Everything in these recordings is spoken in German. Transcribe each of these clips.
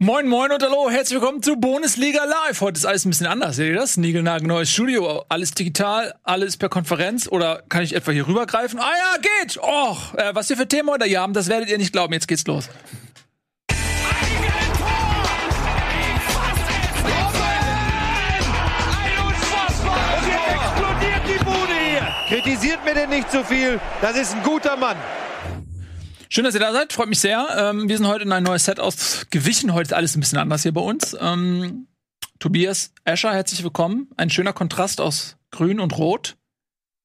Moin, moin und hallo, herzlich willkommen zu Bundesliga Live. Heute ist alles ein bisschen anders, seht ihr das? neues Studio, alles digital, alles per Konferenz oder kann ich etwa hier rübergreifen? Ah ja, geht! Och, äh, was wir für Themen heute hier haben, das werdet ihr nicht glauben. Jetzt geht's los. Kritisiert mir denn nicht zu so viel. Das ist ein guter Mann. Schön, dass ihr da seid. Freut mich sehr. Ähm, wir sind heute in ein neues Set ausgewichen. Heute ist alles ein bisschen anders hier bei uns. Ähm, Tobias Escher, herzlich willkommen. Ein schöner Kontrast aus Grün und Rot.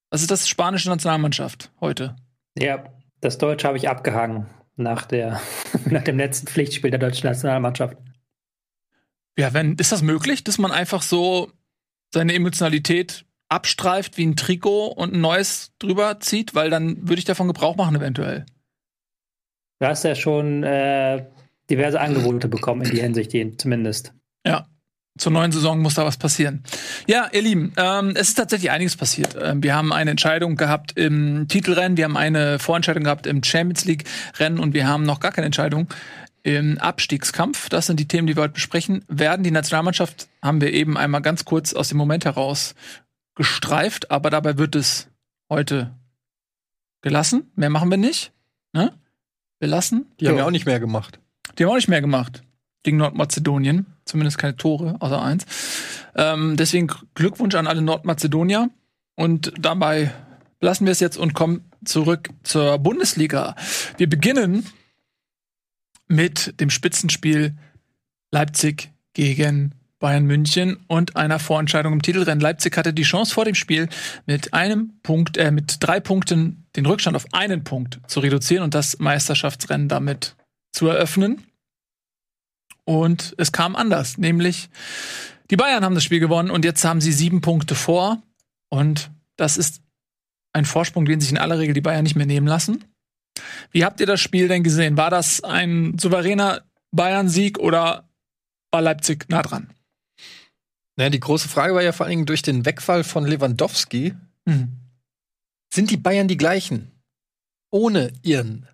Was ist das spanische Nationalmannschaft heute? Ja, das Deutsche habe ich abgehangen nach, der, nach dem letzten Pflichtspiel der deutschen Nationalmannschaft. Ja, wenn, ist das möglich, dass man einfach so seine Emotionalität abstreift wie ein Trikot und ein neues drüber zieht? Weil dann würde ich davon Gebrauch machen, eventuell. Du hast ja schon äh, diverse Angebote bekommen in die Hinsicht, zumindest. Ja. Zur neuen Saison muss da was passieren. Ja, ihr Lieben, ähm, es ist tatsächlich einiges passiert. Ähm, wir haben eine Entscheidung gehabt im Titelrennen, wir haben eine Vorentscheidung gehabt im Champions League Rennen und wir haben noch gar keine Entscheidung im Abstiegskampf. Das sind die Themen, die wir heute besprechen werden. Die Nationalmannschaft haben wir eben einmal ganz kurz aus dem Moment heraus gestreift, aber dabei wird es heute gelassen. Mehr machen wir nicht. Ne? Belassen. Die haben ja auch nicht mehr gemacht. Die haben auch nicht mehr gemacht gegen Nordmazedonien. Zumindest keine Tore, außer eins. Ähm, deswegen Glückwunsch an alle Nordmazedonier. Und dabei lassen wir es jetzt und kommen zurück zur Bundesliga. Wir beginnen mit dem Spitzenspiel Leipzig gegen Bayern München und einer Vorentscheidung im Titelrennen. Leipzig hatte die Chance vor dem Spiel mit einem Punkt, äh, mit drei Punkten den Rückstand auf einen Punkt zu reduzieren und das Meisterschaftsrennen damit zu eröffnen. Und es kam anders, nämlich die Bayern haben das Spiel gewonnen und jetzt haben sie sieben Punkte vor. Und das ist ein Vorsprung, den sich in aller Regel die Bayern nicht mehr nehmen lassen. Wie habt ihr das Spiel denn gesehen? War das ein souveräner Bayern-Sieg oder war Leipzig nah dran? Naja, die große Frage war ja vor allen Dingen durch den Wegfall von Lewandowski. Mhm. Sind die Bayern die gleichen? Ohne ihren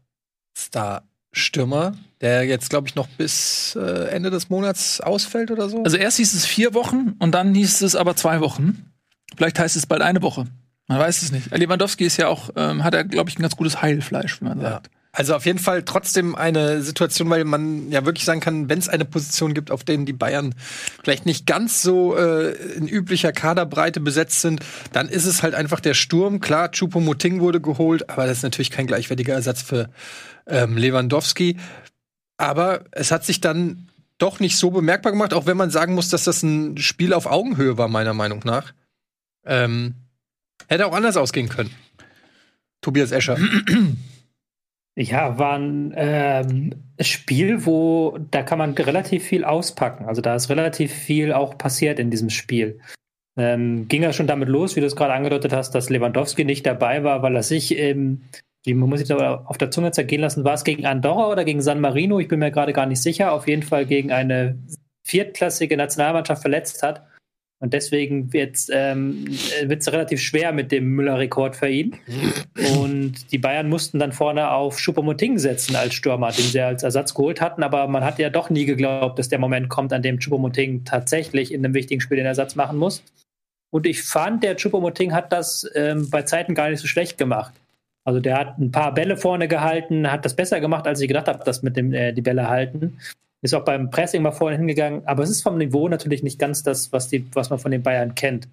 Star-Stürmer, der jetzt, glaube ich, noch bis äh, Ende des Monats ausfällt oder so? Also erst hieß es vier Wochen und dann hieß es aber zwei Wochen. Vielleicht heißt es bald eine Woche. Man weiß es nicht. Lewandowski ist ja auch, ähm, hat er, glaube ich, ein ganz gutes Heilfleisch, wie man ja. sagt. Also auf jeden Fall trotzdem eine Situation, weil man ja wirklich sagen kann, wenn es eine Position gibt, auf denen die Bayern vielleicht nicht ganz so äh, in üblicher Kaderbreite besetzt sind, dann ist es halt einfach der Sturm. Klar, Chupomoting wurde geholt, aber das ist natürlich kein gleichwertiger Ersatz für ähm, Lewandowski. Aber es hat sich dann doch nicht so bemerkbar gemacht, auch wenn man sagen muss, dass das ein Spiel auf Augenhöhe war, meiner Meinung nach. Ähm, hätte auch anders ausgehen können. Tobias Escher. Ja, war ein ähm, Spiel, wo da kann man relativ viel auspacken. Also da ist relativ viel auch passiert in diesem Spiel. Ähm, ging ja schon damit los, wie du es gerade angedeutet hast, dass Lewandowski nicht dabei war, weil er sich, wie man muss sich da auf der Zunge zergehen lassen, war es gegen Andorra oder gegen San Marino? Ich bin mir gerade gar nicht sicher. Auf jeden Fall gegen eine viertklassige Nationalmannschaft verletzt hat. Und deswegen wird es ähm, relativ schwer mit dem Müller-Rekord für ihn. Und die Bayern mussten dann vorne auf Choupo-Moting setzen als Stürmer, den sie als Ersatz geholt hatten. Aber man hat ja doch nie geglaubt, dass der Moment kommt, an dem Choupo-Moting tatsächlich in einem wichtigen Spiel den Ersatz machen muss. Und ich fand, der Choupo-Moting hat das ähm, bei Zeiten gar nicht so schlecht gemacht. Also der hat ein paar Bälle vorne gehalten, hat das besser gemacht, als ich gedacht habe, dass mit dem äh, die Bälle halten. Ist auch beim Pressing mal vorhin hingegangen, aber es ist vom Niveau natürlich nicht ganz das, was, die, was man von den Bayern kennt.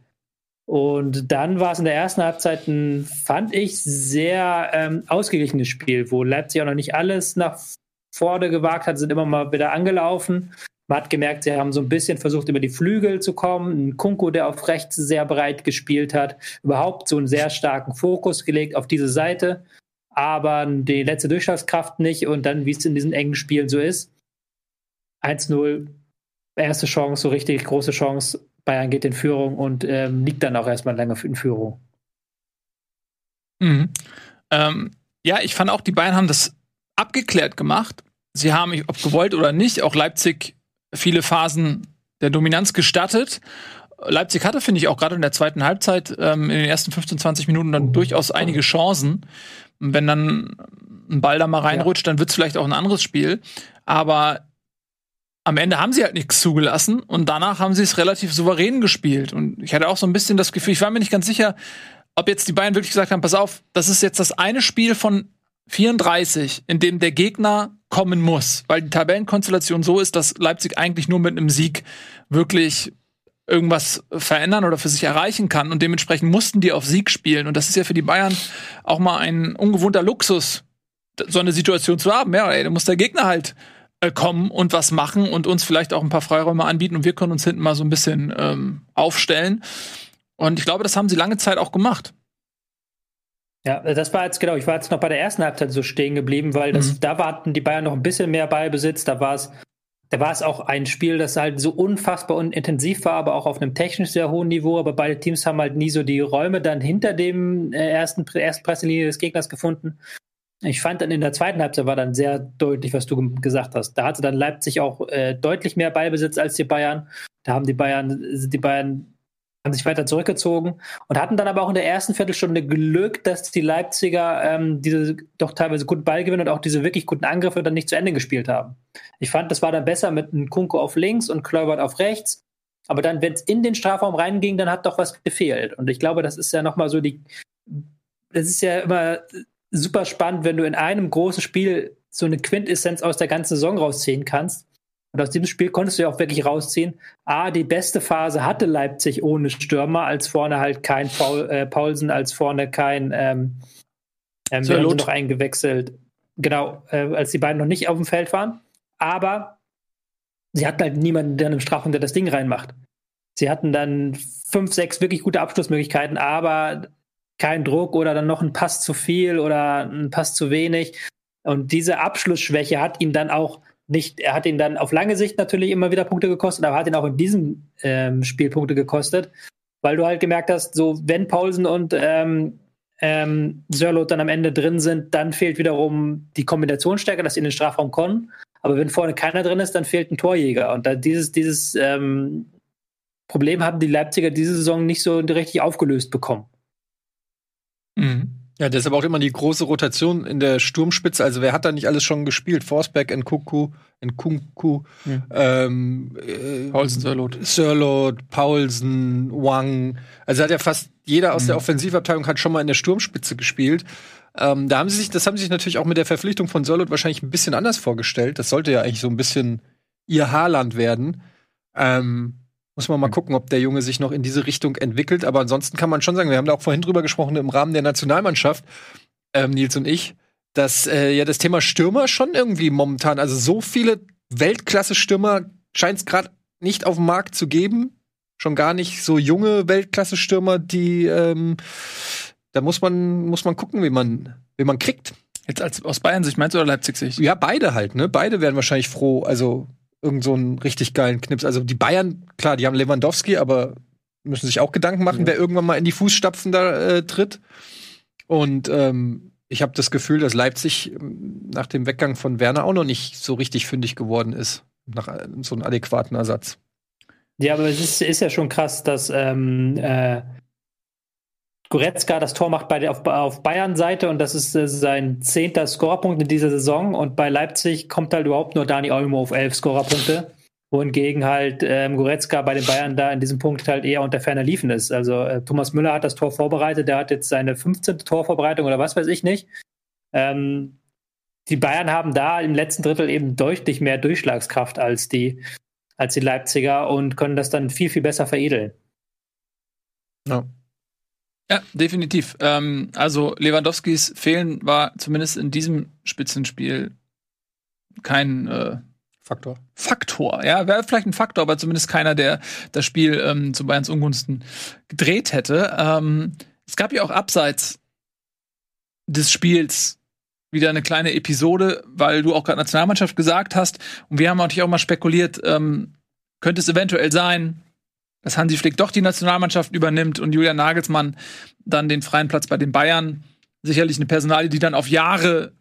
Und dann war es in der ersten Halbzeit ein, fand ich, sehr ähm, ausgeglichenes Spiel, wo Leipzig auch noch nicht alles nach vorne gewagt hat, sind immer mal wieder angelaufen. Man hat gemerkt, sie haben so ein bisschen versucht, über die Flügel zu kommen. Ein Kunko, der auf rechts sehr breit gespielt hat, überhaupt so einen sehr starken Fokus gelegt auf diese Seite, aber die letzte Durchschlagskraft nicht. Und dann, wie es in diesen engen Spielen so ist, 1-0, erste Chance, so richtig große Chance. Bayern geht in Führung und ähm, liegt dann auch erstmal lange in Führung. Mhm. Ähm, ja, ich fand auch, die Bayern haben das abgeklärt gemacht. Sie haben, ob gewollt oder nicht, auch Leipzig viele Phasen der Dominanz gestattet. Leipzig hatte, finde ich, auch gerade in der zweiten Halbzeit ähm, in den ersten 15, 20 Minuten dann durchaus einige Chancen. Wenn dann ein Ball da mal reinrutscht, ja. dann wird es vielleicht auch ein anderes Spiel. Aber am Ende haben sie halt nichts zugelassen und danach haben sie es relativ souverän gespielt. Und ich hatte auch so ein bisschen das Gefühl, ich war mir nicht ganz sicher, ob jetzt die Bayern wirklich gesagt haben, pass auf, das ist jetzt das eine Spiel von 34, in dem der Gegner kommen muss, weil die Tabellenkonstellation so ist, dass Leipzig eigentlich nur mit einem Sieg wirklich irgendwas verändern oder für sich erreichen kann. Und dementsprechend mussten die auf Sieg spielen. Und das ist ja für die Bayern auch mal ein ungewohnter Luxus, so eine Situation zu haben. Ja, ey, da muss der Gegner halt kommen und was machen und uns vielleicht auch ein paar Freiräume anbieten und wir können uns hinten mal so ein bisschen ähm, aufstellen. Und ich glaube, das haben sie lange Zeit auch gemacht. Ja, das war jetzt genau, ich war jetzt noch bei der ersten Halbzeit so stehen geblieben, weil das, mhm. da warten die Bayern noch ein bisschen mehr Ballbesitz, da war es da war es auch ein Spiel, das halt so unfassbar und intensiv war, aber auch auf einem technisch sehr hohen Niveau. Aber beide Teams haben halt nie so die Räume dann hinter dem äh, ersten, ersten Presselinie des Gegners gefunden. Ich fand dann in der zweiten Halbzeit war dann sehr deutlich, was du gesagt hast. Da hatte dann Leipzig auch äh, deutlich mehr Ballbesitz als die Bayern. Da haben die Bayern, die Bayern haben sich weiter zurückgezogen und hatten dann aber auch in der ersten Viertelstunde Glück, dass die Leipziger ähm, diese doch teilweise guten Ballgewinn und auch diese wirklich guten Angriffe dann nicht zu Ende gespielt haben. Ich fand, das war dann besser mit einem Kunko auf links und Kleubert auf rechts. Aber dann, wenn es in den Strafraum reinging, dann hat doch was gefehlt. Und ich glaube, das ist ja nochmal so die, das ist ja immer super spannend, wenn du in einem großen Spiel so eine Quintessenz aus der ganzen Saison rausziehen kannst. Und aus diesem Spiel konntest du ja auch wirklich rausziehen. A, die beste Phase hatte Leipzig ohne Stürmer, als vorne halt kein Paul, äh, Paulsen, als vorne kein ähm, ähm, haben noch eingewechselt. Genau, äh, als die beiden noch nicht auf dem Feld waren. Aber sie hatten halt niemanden, der im Strafraum, der das Ding reinmacht. Sie hatten dann fünf, sechs wirklich gute Abschlussmöglichkeiten, aber kein Druck oder dann noch ein Pass zu viel oder ein Pass zu wenig. Und diese Abschlussschwäche hat ihn dann auch nicht, er hat ihn dann auf lange Sicht natürlich immer wieder Punkte gekostet, aber hat ihn auch in diesem ähm, Spiel Punkte gekostet, weil du halt gemerkt hast, so wenn Paulsen und ähm, ähm, Sörlot dann am Ende drin sind, dann fehlt wiederum die Kombinationsstärke, dass sie in den Strafraum kommen. Aber wenn vorne keiner drin ist, dann fehlt ein Torjäger. Und dieses, dieses ähm, Problem haben die Leipziger diese Saison nicht so richtig aufgelöst bekommen. Mhm. Ja, deshalb auch immer die große Rotation in der Sturmspitze. Also wer hat da nicht alles schon gespielt? Forsberg, Nkunku, Nkunku, ja. ähm, äh, Paulsen, Sörlot. Sörlot, Paulsen, Wang. Also hat ja fast jeder aus mhm. der Offensivabteilung hat schon mal in der Sturmspitze gespielt. Ähm, da haben sie sich, das haben sie sich natürlich auch mit der Verpflichtung von Sörlot wahrscheinlich ein bisschen anders vorgestellt. Das sollte ja eigentlich so ein bisschen ihr Haarland werden. Ähm, muss man mal gucken, ob der Junge sich noch in diese Richtung entwickelt. Aber ansonsten kann man schon sagen, wir haben da auch vorhin drüber gesprochen im Rahmen der Nationalmannschaft, ähm, Nils und ich, dass äh, ja das Thema Stürmer schon irgendwie momentan, also so viele Weltklasse-Stürmer scheint es gerade nicht auf dem Markt zu geben. Schon gar nicht so junge Weltklasse-Stürmer, die ähm, da muss man, muss man gucken, wie man, wie man kriegt. Jetzt als aus Bayern-Sicht meinst du oder Leipzig-Sicht? Ja, beide halt, ne? Beide wären wahrscheinlich froh. Also irgend so einen richtig geilen Knips. Also die Bayern, klar, die haben Lewandowski, aber müssen sich auch Gedanken machen, ja. wer irgendwann mal in die Fußstapfen da äh, tritt. Und ähm, ich habe das Gefühl, dass Leipzig ähm, nach dem Weggang von Werner auch noch nicht so richtig fündig geworden ist, nach äh, so einem adäquaten Ersatz. Ja, aber es ist, ist ja schon krass, dass ähm, äh, Goretzka das Tor macht bei der, auf, auf Bayern-Seite und das ist äh, sein zehnter Scorerpunkt in dieser Saison. Und bei Leipzig kommt halt überhaupt nur Dani Olmo auf elf Scorerpunkte. Wohingegen halt ähm, Goretzka bei den Bayern da in diesem Punkt halt eher unter ferner Liefen ist. Also äh, Thomas Müller hat das Tor vorbereitet, der hat jetzt seine 15. Torvorbereitung oder was weiß ich nicht. Ähm, die Bayern haben da im letzten Drittel eben deutlich mehr Durchschlagskraft als die, als die Leipziger und können das dann viel, viel besser veredeln. Ja. Ja, definitiv. Ähm, also Lewandowskis Fehlen war zumindest in diesem Spitzenspiel kein äh, Faktor. Faktor, ja, wäre vielleicht ein Faktor, aber zumindest keiner, der das Spiel ähm, zu Bayerns Ungunsten gedreht hätte. Ähm, es gab ja auch abseits des Spiels wieder eine kleine Episode, weil du auch gerade Nationalmannschaft gesagt hast. Und wir haben natürlich auch mal spekuliert, ähm, könnte es eventuell sein, dass Hansi Flick doch die Nationalmannschaft übernimmt und Julian Nagelsmann dann den freien Platz bei den Bayern. Sicherlich eine Personalie, die dann auf Jahre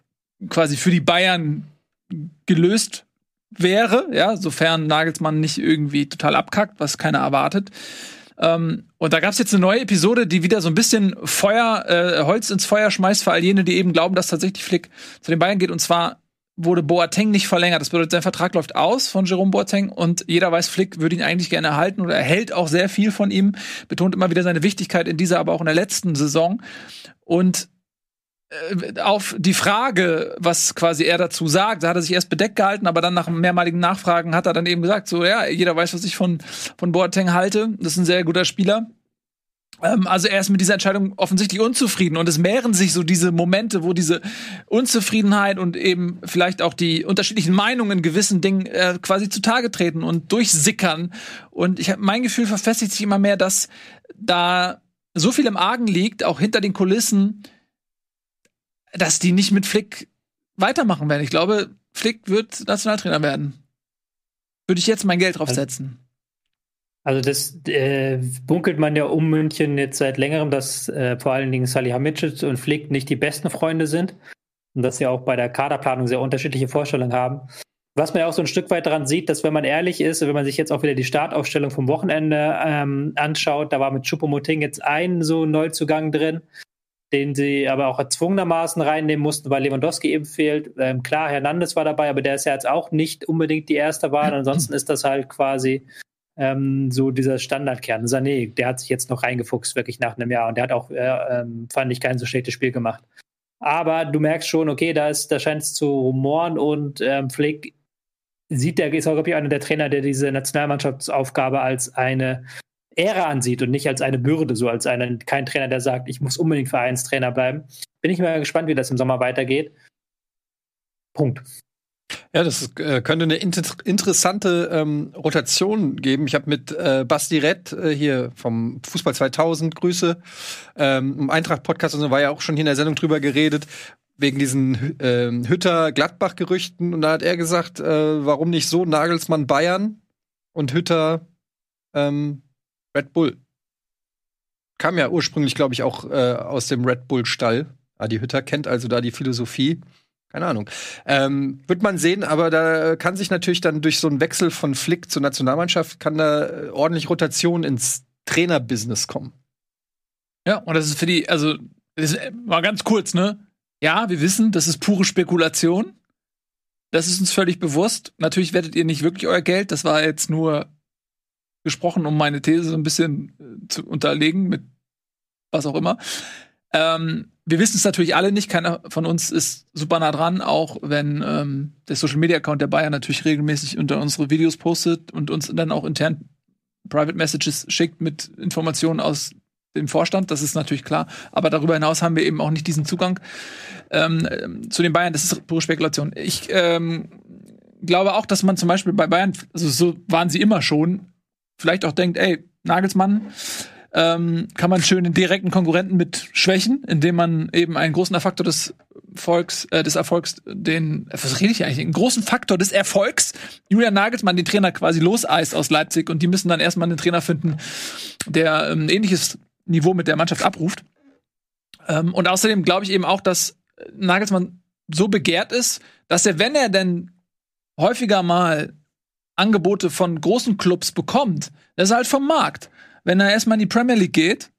quasi für die Bayern gelöst wäre, ja, sofern Nagelsmann nicht irgendwie total abkackt, was keiner erwartet. Ähm, und da gab es jetzt eine neue Episode, die wieder so ein bisschen Feuer, äh, Holz ins Feuer schmeißt für all jene, die eben glauben, dass tatsächlich Flick zu den Bayern geht. Und zwar wurde Boateng nicht verlängert. Das bedeutet, sein Vertrag läuft aus von Jerome Boateng und jeder weiß, Flick würde ihn eigentlich gerne erhalten oder er hält auch sehr viel von ihm, betont immer wieder seine Wichtigkeit in dieser, aber auch in der letzten Saison. Und äh, auf die Frage, was quasi er dazu sagt, da hat er sich erst bedeckt gehalten, aber dann nach mehrmaligen Nachfragen hat er dann eben gesagt, so ja, jeder weiß, was ich von von Boateng halte. Das ist ein sehr guter Spieler. Ähm, also er ist mit dieser Entscheidung offensichtlich unzufrieden und es mehren sich so diese Momente, wo diese Unzufriedenheit und eben vielleicht auch die unterschiedlichen Meinungen in gewissen Dingen äh, quasi zutage treten und durchsickern. Und ich habe mein Gefühl verfestigt sich immer mehr, dass da so viel im Argen liegt, auch hinter den Kulissen, dass die nicht mit Flick weitermachen werden. Ich glaube, Flick wird Nationaltrainer werden. Würde ich jetzt mein Geld drauf setzen. Also das äh, bunkelt man ja um München jetzt seit längerem, dass äh, vor allen Dingen Salihamidzic und Flick nicht die besten Freunde sind und dass sie auch bei der Kaderplanung sehr unterschiedliche Vorstellungen haben. Was man ja auch so ein Stück weit daran sieht, dass wenn man ehrlich ist, wenn man sich jetzt auch wieder die Startaufstellung vom Wochenende ähm, anschaut, da war mit Choupo-Moting jetzt ein so Neuzugang drin, den sie aber auch erzwungenermaßen reinnehmen mussten, weil Lewandowski eben fehlt. Ähm, klar, Hernandez war dabei, aber der ist ja jetzt auch nicht unbedingt die erste Wahl. Ansonsten ist das halt quasi ähm, so dieser Standardkern. Sané, der hat sich jetzt noch reingefuchst, wirklich nach einem Jahr. Und der hat auch, äh, ähm, fand ich, kein so schlechtes Spiel gemacht. Aber du merkst schon, okay, da, ist, da scheint es zu rumoren und ähm, Flick sieht der, ist auch, glaube ich, einer der Trainer, der diese Nationalmannschaftsaufgabe als eine Ehre ansieht und nicht als eine Bürde, so als einen, kein Trainer, der sagt, ich muss unbedingt Vereinstrainer bleiben. Bin ich mal gespannt, wie das im Sommer weitergeht. Punkt. Ja, das äh, könnte eine inter interessante ähm, Rotation geben. Ich habe mit äh, Basti Rett äh, hier vom Fußball 2000 Grüße ähm, im Eintracht-Podcast und so war ja auch schon hier in der Sendung drüber geredet wegen diesen äh, Hütter-Gladbach-Gerüchten und da hat er gesagt, äh, warum nicht so Nagelsmann Bayern und Hütter ähm, Red Bull. Kam ja ursprünglich, glaube ich, auch äh, aus dem Red Bull-Stall. Adi Hütter kennt also da die Philosophie. Keine Ahnung. Ähm, wird man sehen, aber da kann sich natürlich dann durch so einen Wechsel von Flick zur Nationalmannschaft kann da äh, ordentlich Rotation ins Trainerbusiness kommen. Ja, und das ist für die, also, ist, mal ganz kurz, ne? Ja, wir wissen, das ist pure Spekulation. Das ist uns völlig bewusst. Natürlich werdet ihr nicht wirklich euer Geld. Das war jetzt nur gesprochen, um meine These so ein bisschen äh, zu unterlegen mit was auch immer. Ähm, wir wissen es natürlich alle nicht. Keiner von uns ist super nah dran, auch wenn ähm, der Social Media Account der Bayern natürlich regelmäßig unter unsere Videos postet und uns dann auch intern Private Messages schickt mit Informationen aus dem Vorstand. Das ist natürlich klar. Aber darüber hinaus haben wir eben auch nicht diesen Zugang ähm, zu den Bayern. Das ist pure Spekulation. Ich ähm, glaube auch, dass man zum Beispiel bei Bayern, also so waren sie immer schon, vielleicht auch denkt, ey, Nagelsmann, ähm, kann man schön den direkten Konkurrenten mit schwächen, indem man eben einen großen Faktor des Volks, äh, des Erfolgs, den, was rede ich eigentlich, einen großen Faktor des Erfolgs, Julian Nagelsmann, den Trainer quasi loseist aus Leipzig und die müssen dann erstmal einen Trainer finden, der ähm, ein ähnliches Niveau mit der Mannschaft abruft. Ähm, und außerdem glaube ich eben auch, dass Nagelsmann so begehrt ist, dass er, wenn er denn häufiger mal Angebote von großen Clubs bekommt, das ist halt vom Markt wenn er erstmal in die Premier League geht,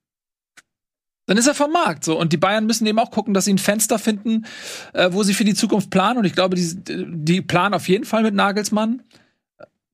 dann ist er vom Markt so. Und die Bayern müssen eben auch gucken, dass sie ein Fenster finden, äh, wo sie für die Zukunft planen. Und ich glaube, die, die planen auf jeden Fall mit Nagelsmann.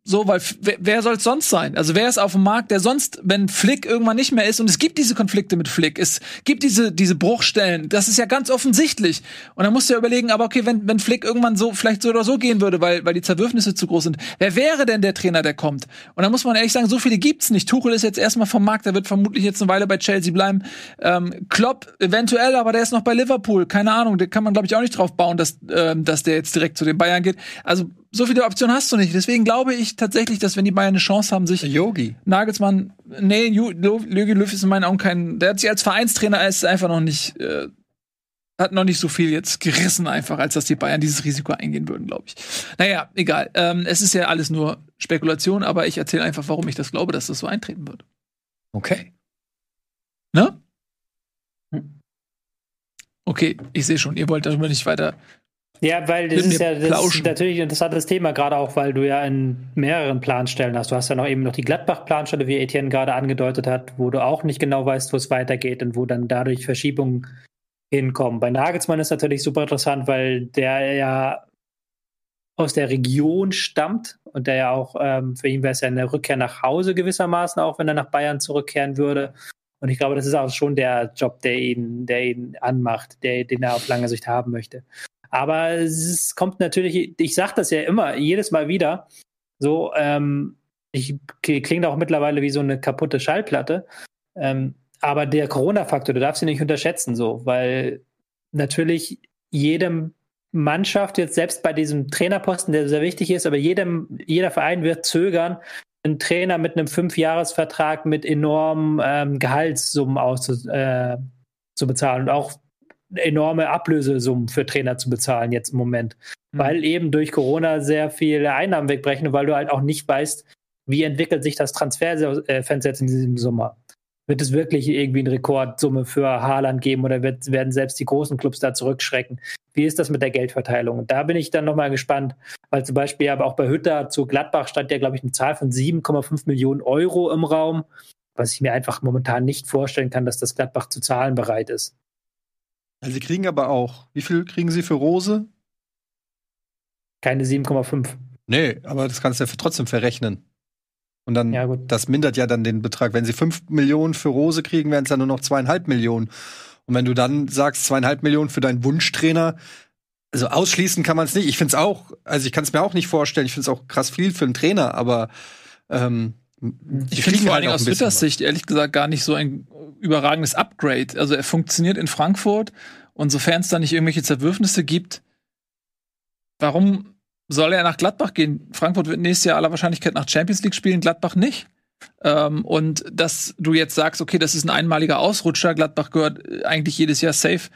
So, weil wer, wer soll es sonst sein? Also wer ist auf dem Markt, der sonst, wenn Flick irgendwann nicht mehr ist, und es gibt diese Konflikte mit Flick, es gibt diese, diese Bruchstellen, das ist ja ganz offensichtlich. Und dann musst du ja überlegen, aber okay, wenn, wenn Flick irgendwann so, vielleicht so oder so gehen würde, weil, weil die Zerwürfnisse zu groß sind, wer wäre denn der Trainer, der kommt? Und dann muss man ehrlich sagen, so viele gibt's nicht. Tuchel ist jetzt erstmal vom Markt, der wird vermutlich jetzt eine Weile bei Chelsea bleiben. Ähm, Klopp eventuell, aber der ist noch bei Liverpool. Keine Ahnung, der kann man, glaube ich, auch nicht drauf bauen, dass, ähm, dass der jetzt direkt zu den Bayern geht. Also so viele Optionen hast du nicht. Deswegen glaube ich tatsächlich, dass wenn die Bayern eine Chance haben, sich Yogi. Nagelsmann, nee, Jogi Löw ist in meinen Augen kein, der hat sich als Vereinstrainer ist einfach noch nicht, äh, hat noch nicht so viel jetzt gerissen einfach, als dass die Bayern dieses Risiko eingehen würden, glaube ich. Naja, egal. Ähm, es ist ja alles nur Spekulation, aber ich erzähle einfach, warum ich das glaube, dass das so eintreten wird. Okay. Ne? Okay, ich sehe schon, ihr wollt darüber nicht weiter ja, weil das ist ja das ist natürlich ein interessantes Thema, gerade auch, weil du ja in mehreren Planstellen hast. Du hast ja noch eben noch die Gladbach-Planstelle, wie Etienne gerade angedeutet hat, wo du auch nicht genau weißt, wo es weitergeht und wo dann dadurch Verschiebungen hinkommen. Bei Nagelsmann ist natürlich super interessant, weil der ja aus der Region stammt und der ja auch, ähm, für ihn wäre es ja eine Rückkehr nach Hause gewissermaßen, auch wenn er nach Bayern zurückkehren würde. Und ich glaube, das ist auch schon der Job, der ihn, der ihn anmacht, der, den er auf lange Sicht haben möchte. Aber es kommt natürlich, ich sage das ja immer, jedes Mal wieder, so, ähm, ich klingt auch mittlerweile wie so eine kaputte Schallplatte. Ähm, aber der Corona-Faktor, du darfst ihn nicht unterschätzen, so, weil natürlich jedem Mannschaft jetzt selbst bei diesem Trainerposten, der sehr wichtig ist, aber jedem, jeder Verein wird zögern, einen Trainer mit einem Fünfjahresvertrag mit enormen ähm, Gehaltssummen auszu, äh, zu bezahlen und auch enorme Ablösesummen für Trainer zu bezahlen jetzt im Moment, mhm. weil eben durch Corona sehr viele Einnahmen wegbrechen und weil du halt auch nicht weißt, wie entwickelt sich das Transferfenster jetzt in diesem Sommer. Wird es wirklich irgendwie eine Rekordsumme für Haaland geben oder wird, werden selbst die großen Clubs da zurückschrecken? Wie ist das mit der Geldverteilung? Und da bin ich dann nochmal gespannt, weil zum Beispiel aber auch bei Hütter zu Gladbach stand ja, glaube ich, eine Zahl von 7,5 Millionen Euro im Raum, was ich mir einfach momentan nicht vorstellen kann, dass das Gladbach zu zahlen bereit ist. Sie kriegen aber auch, wie viel kriegen Sie für Rose? Keine 7,5. Nee, aber das kannst du ja trotzdem verrechnen. Und dann, ja, das mindert ja dann den Betrag. Wenn sie 5 Millionen für Rose kriegen, wären es ja nur noch zweieinhalb Millionen. Und wenn du dann sagst, zweieinhalb Millionen für deinen Wunschtrainer, also ausschließen kann man es nicht. Ich finde es auch, also ich kann es mir auch nicht vorstellen. Ich finde es auch krass viel für einen Trainer, aber ähm, ich finde vor allem halt aus Twitters Sicht ehrlich gesagt gar nicht so ein überragendes Upgrade. Also er funktioniert in Frankfurt und sofern es da nicht irgendwelche Zerwürfnisse gibt, warum soll er nach Gladbach gehen? Frankfurt wird nächstes Jahr aller Wahrscheinlichkeit nach Champions League spielen, Gladbach nicht. Ähm, und dass du jetzt sagst, okay, das ist ein einmaliger Ausrutscher, Gladbach gehört eigentlich jedes Jahr safe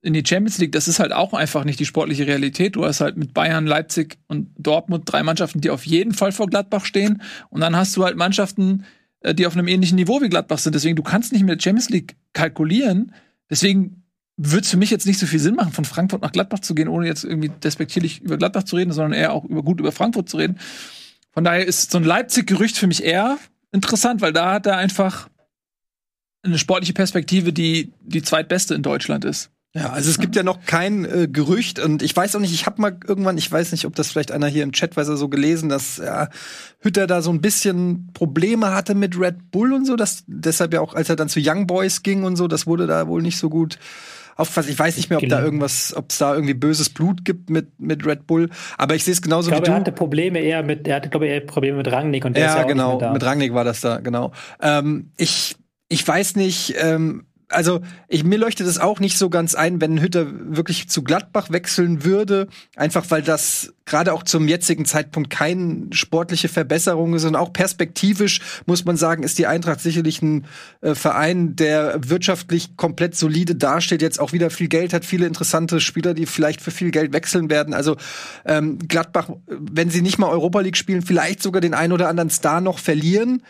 in die Champions League, das ist halt auch einfach nicht die sportliche Realität. Du hast halt mit Bayern, Leipzig und Dortmund drei Mannschaften, die auf jeden Fall vor Gladbach stehen. Und dann hast du halt Mannschaften, äh, die auf einem ähnlichen Niveau wie Gladbach sind. Deswegen, du kannst nicht mit der Champions League kalkulieren. Deswegen wird es für mich jetzt nicht so viel Sinn machen, von Frankfurt nach Gladbach zu gehen, ohne jetzt irgendwie despektierlich über Gladbach zu reden, sondern eher auch über, gut über Frankfurt zu reden. Von daher ist so ein Leipzig-Gerücht für mich eher interessant, weil da hat er einfach eine sportliche Perspektive, die die zweitbeste in Deutschland ist. Ja, also es gibt ja noch kein äh, Gerücht und ich weiß auch nicht, ich habe mal irgendwann, ich weiß nicht, ob das vielleicht einer hier im Chat weiß, so gelesen, dass ja, Hütter da so ein bisschen Probleme hatte mit Red Bull und so, dass deshalb ja auch, als er dann zu Young Boys ging und so, das wurde da wohl nicht so gut aufgefasst. Ich weiß nicht mehr, ob genau. da irgendwas, ob es da irgendwie böses Blut gibt mit, mit Red Bull. Aber ich sehe es genauso ich glaube, wie du. Er hatte Probleme eher mit, er hatte, glaube ich, eher Probleme mit Rangnick und der ja, ist ja genau, mit Rangnick war das da, genau. Ähm, ich, ich weiß nicht, ähm, also ich, mir leuchtet es auch nicht so ganz ein, wenn Hütter wirklich zu Gladbach wechseln würde, einfach weil das gerade auch zum jetzigen Zeitpunkt keine sportliche Verbesserung ist und auch perspektivisch muss man sagen, ist die Eintracht sicherlich ein äh, Verein, der wirtschaftlich komplett solide dasteht, jetzt auch wieder viel Geld hat, viele interessante Spieler, die vielleicht für viel Geld wechseln werden. Also ähm, Gladbach, wenn sie nicht mal Europa League spielen, vielleicht sogar den einen oder anderen Star noch verlieren.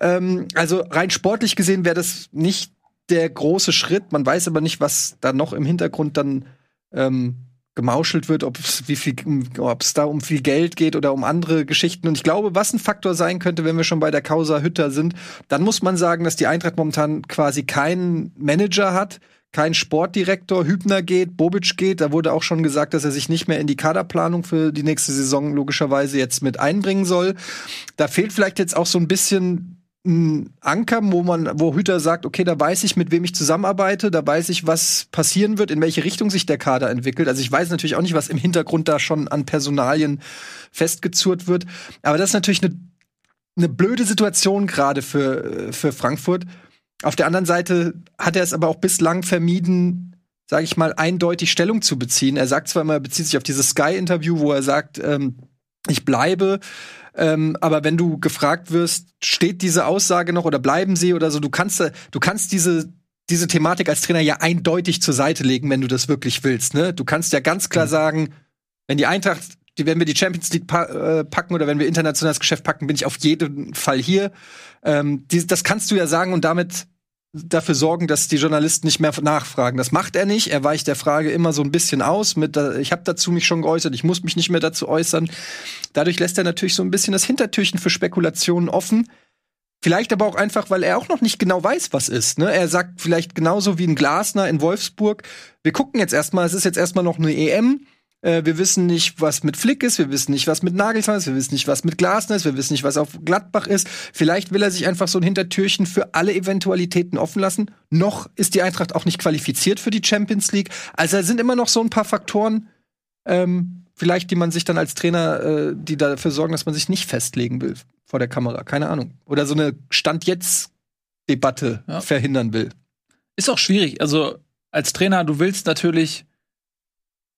Ähm, also rein sportlich gesehen wäre das nicht der große Schritt. Man weiß aber nicht, was da noch im Hintergrund dann ähm, gemauschelt wird, ob es da um viel Geld geht oder um andere Geschichten. Und ich glaube, was ein Faktor sein könnte, wenn wir schon bei der Causa Hütter sind, dann muss man sagen, dass die Eintracht momentan quasi keinen Manager hat, kein Sportdirektor. Hübner geht, Bobic geht. Da wurde auch schon gesagt, dass er sich nicht mehr in die Kaderplanung für die nächste Saison logischerweise jetzt mit einbringen soll. Da fehlt vielleicht jetzt auch so ein bisschen ein Anker, wo man, wo Hüter sagt, okay, da weiß ich, mit wem ich zusammenarbeite, da weiß ich, was passieren wird, in welche Richtung sich der Kader entwickelt. Also ich weiß natürlich auch nicht, was im Hintergrund da schon an Personalien festgezurrt wird. Aber das ist natürlich eine, eine blöde Situation gerade für, für Frankfurt. Auf der anderen Seite hat er es aber auch bislang vermieden, sage ich mal, eindeutig Stellung zu beziehen. Er sagt zwar immer, er bezieht sich auf dieses Sky-Interview, wo er sagt, ähm, ich bleibe. Ähm, aber wenn du gefragt wirst, steht diese Aussage noch oder bleiben sie oder so, du kannst, du kannst diese diese Thematik als Trainer ja eindeutig zur Seite legen, wenn du das wirklich willst. Ne? Du kannst ja ganz klar mhm. sagen, wenn die Eintracht, die, wenn wir die Champions League pa äh, packen oder wenn wir internationales Geschäft packen, bin ich auf jeden Fall hier. Ähm, die, das kannst du ja sagen und damit dafür sorgen, dass die Journalisten nicht mehr nachfragen. Das macht er nicht. Er weicht der Frage immer so ein bisschen aus. Mit, äh, ich habe dazu mich schon geäußert, ich muss mich nicht mehr dazu äußern. Dadurch lässt er natürlich so ein bisschen das Hintertürchen für Spekulationen offen. Vielleicht aber auch einfach, weil er auch noch nicht genau weiß, was ist. Ne? Er sagt vielleicht genauso wie ein Glasner in Wolfsburg, wir gucken jetzt erstmal, es ist jetzt erstmal noch eine EM. Äh, wir wissen nicht, was mit Flick ist, wir wissen nicht, was mit Nagelsmann ist, wir wissen nicht, was mit Glasner ist, wir wissen nicht, was auf Gladbach ist. Vielleicht will er sich einfach so ein Hintertürchen für alle Eventualitäten offen lassen. Noch ist die Eintracht auch nicht qualifiziert für die Champions League. Also es sind immer noch so ein paar Faktoren, ähm, vielleicht, die man sich dann als Trainer, äh, die dafür sorgen, dass man sich nicht festlegen will vor der Kamera. Keine Ahnung. Oder so eine Stand-jetzt-Debatte ja. verhindern will. Ist auch schwierig. Also als Trainer, du willst natürlich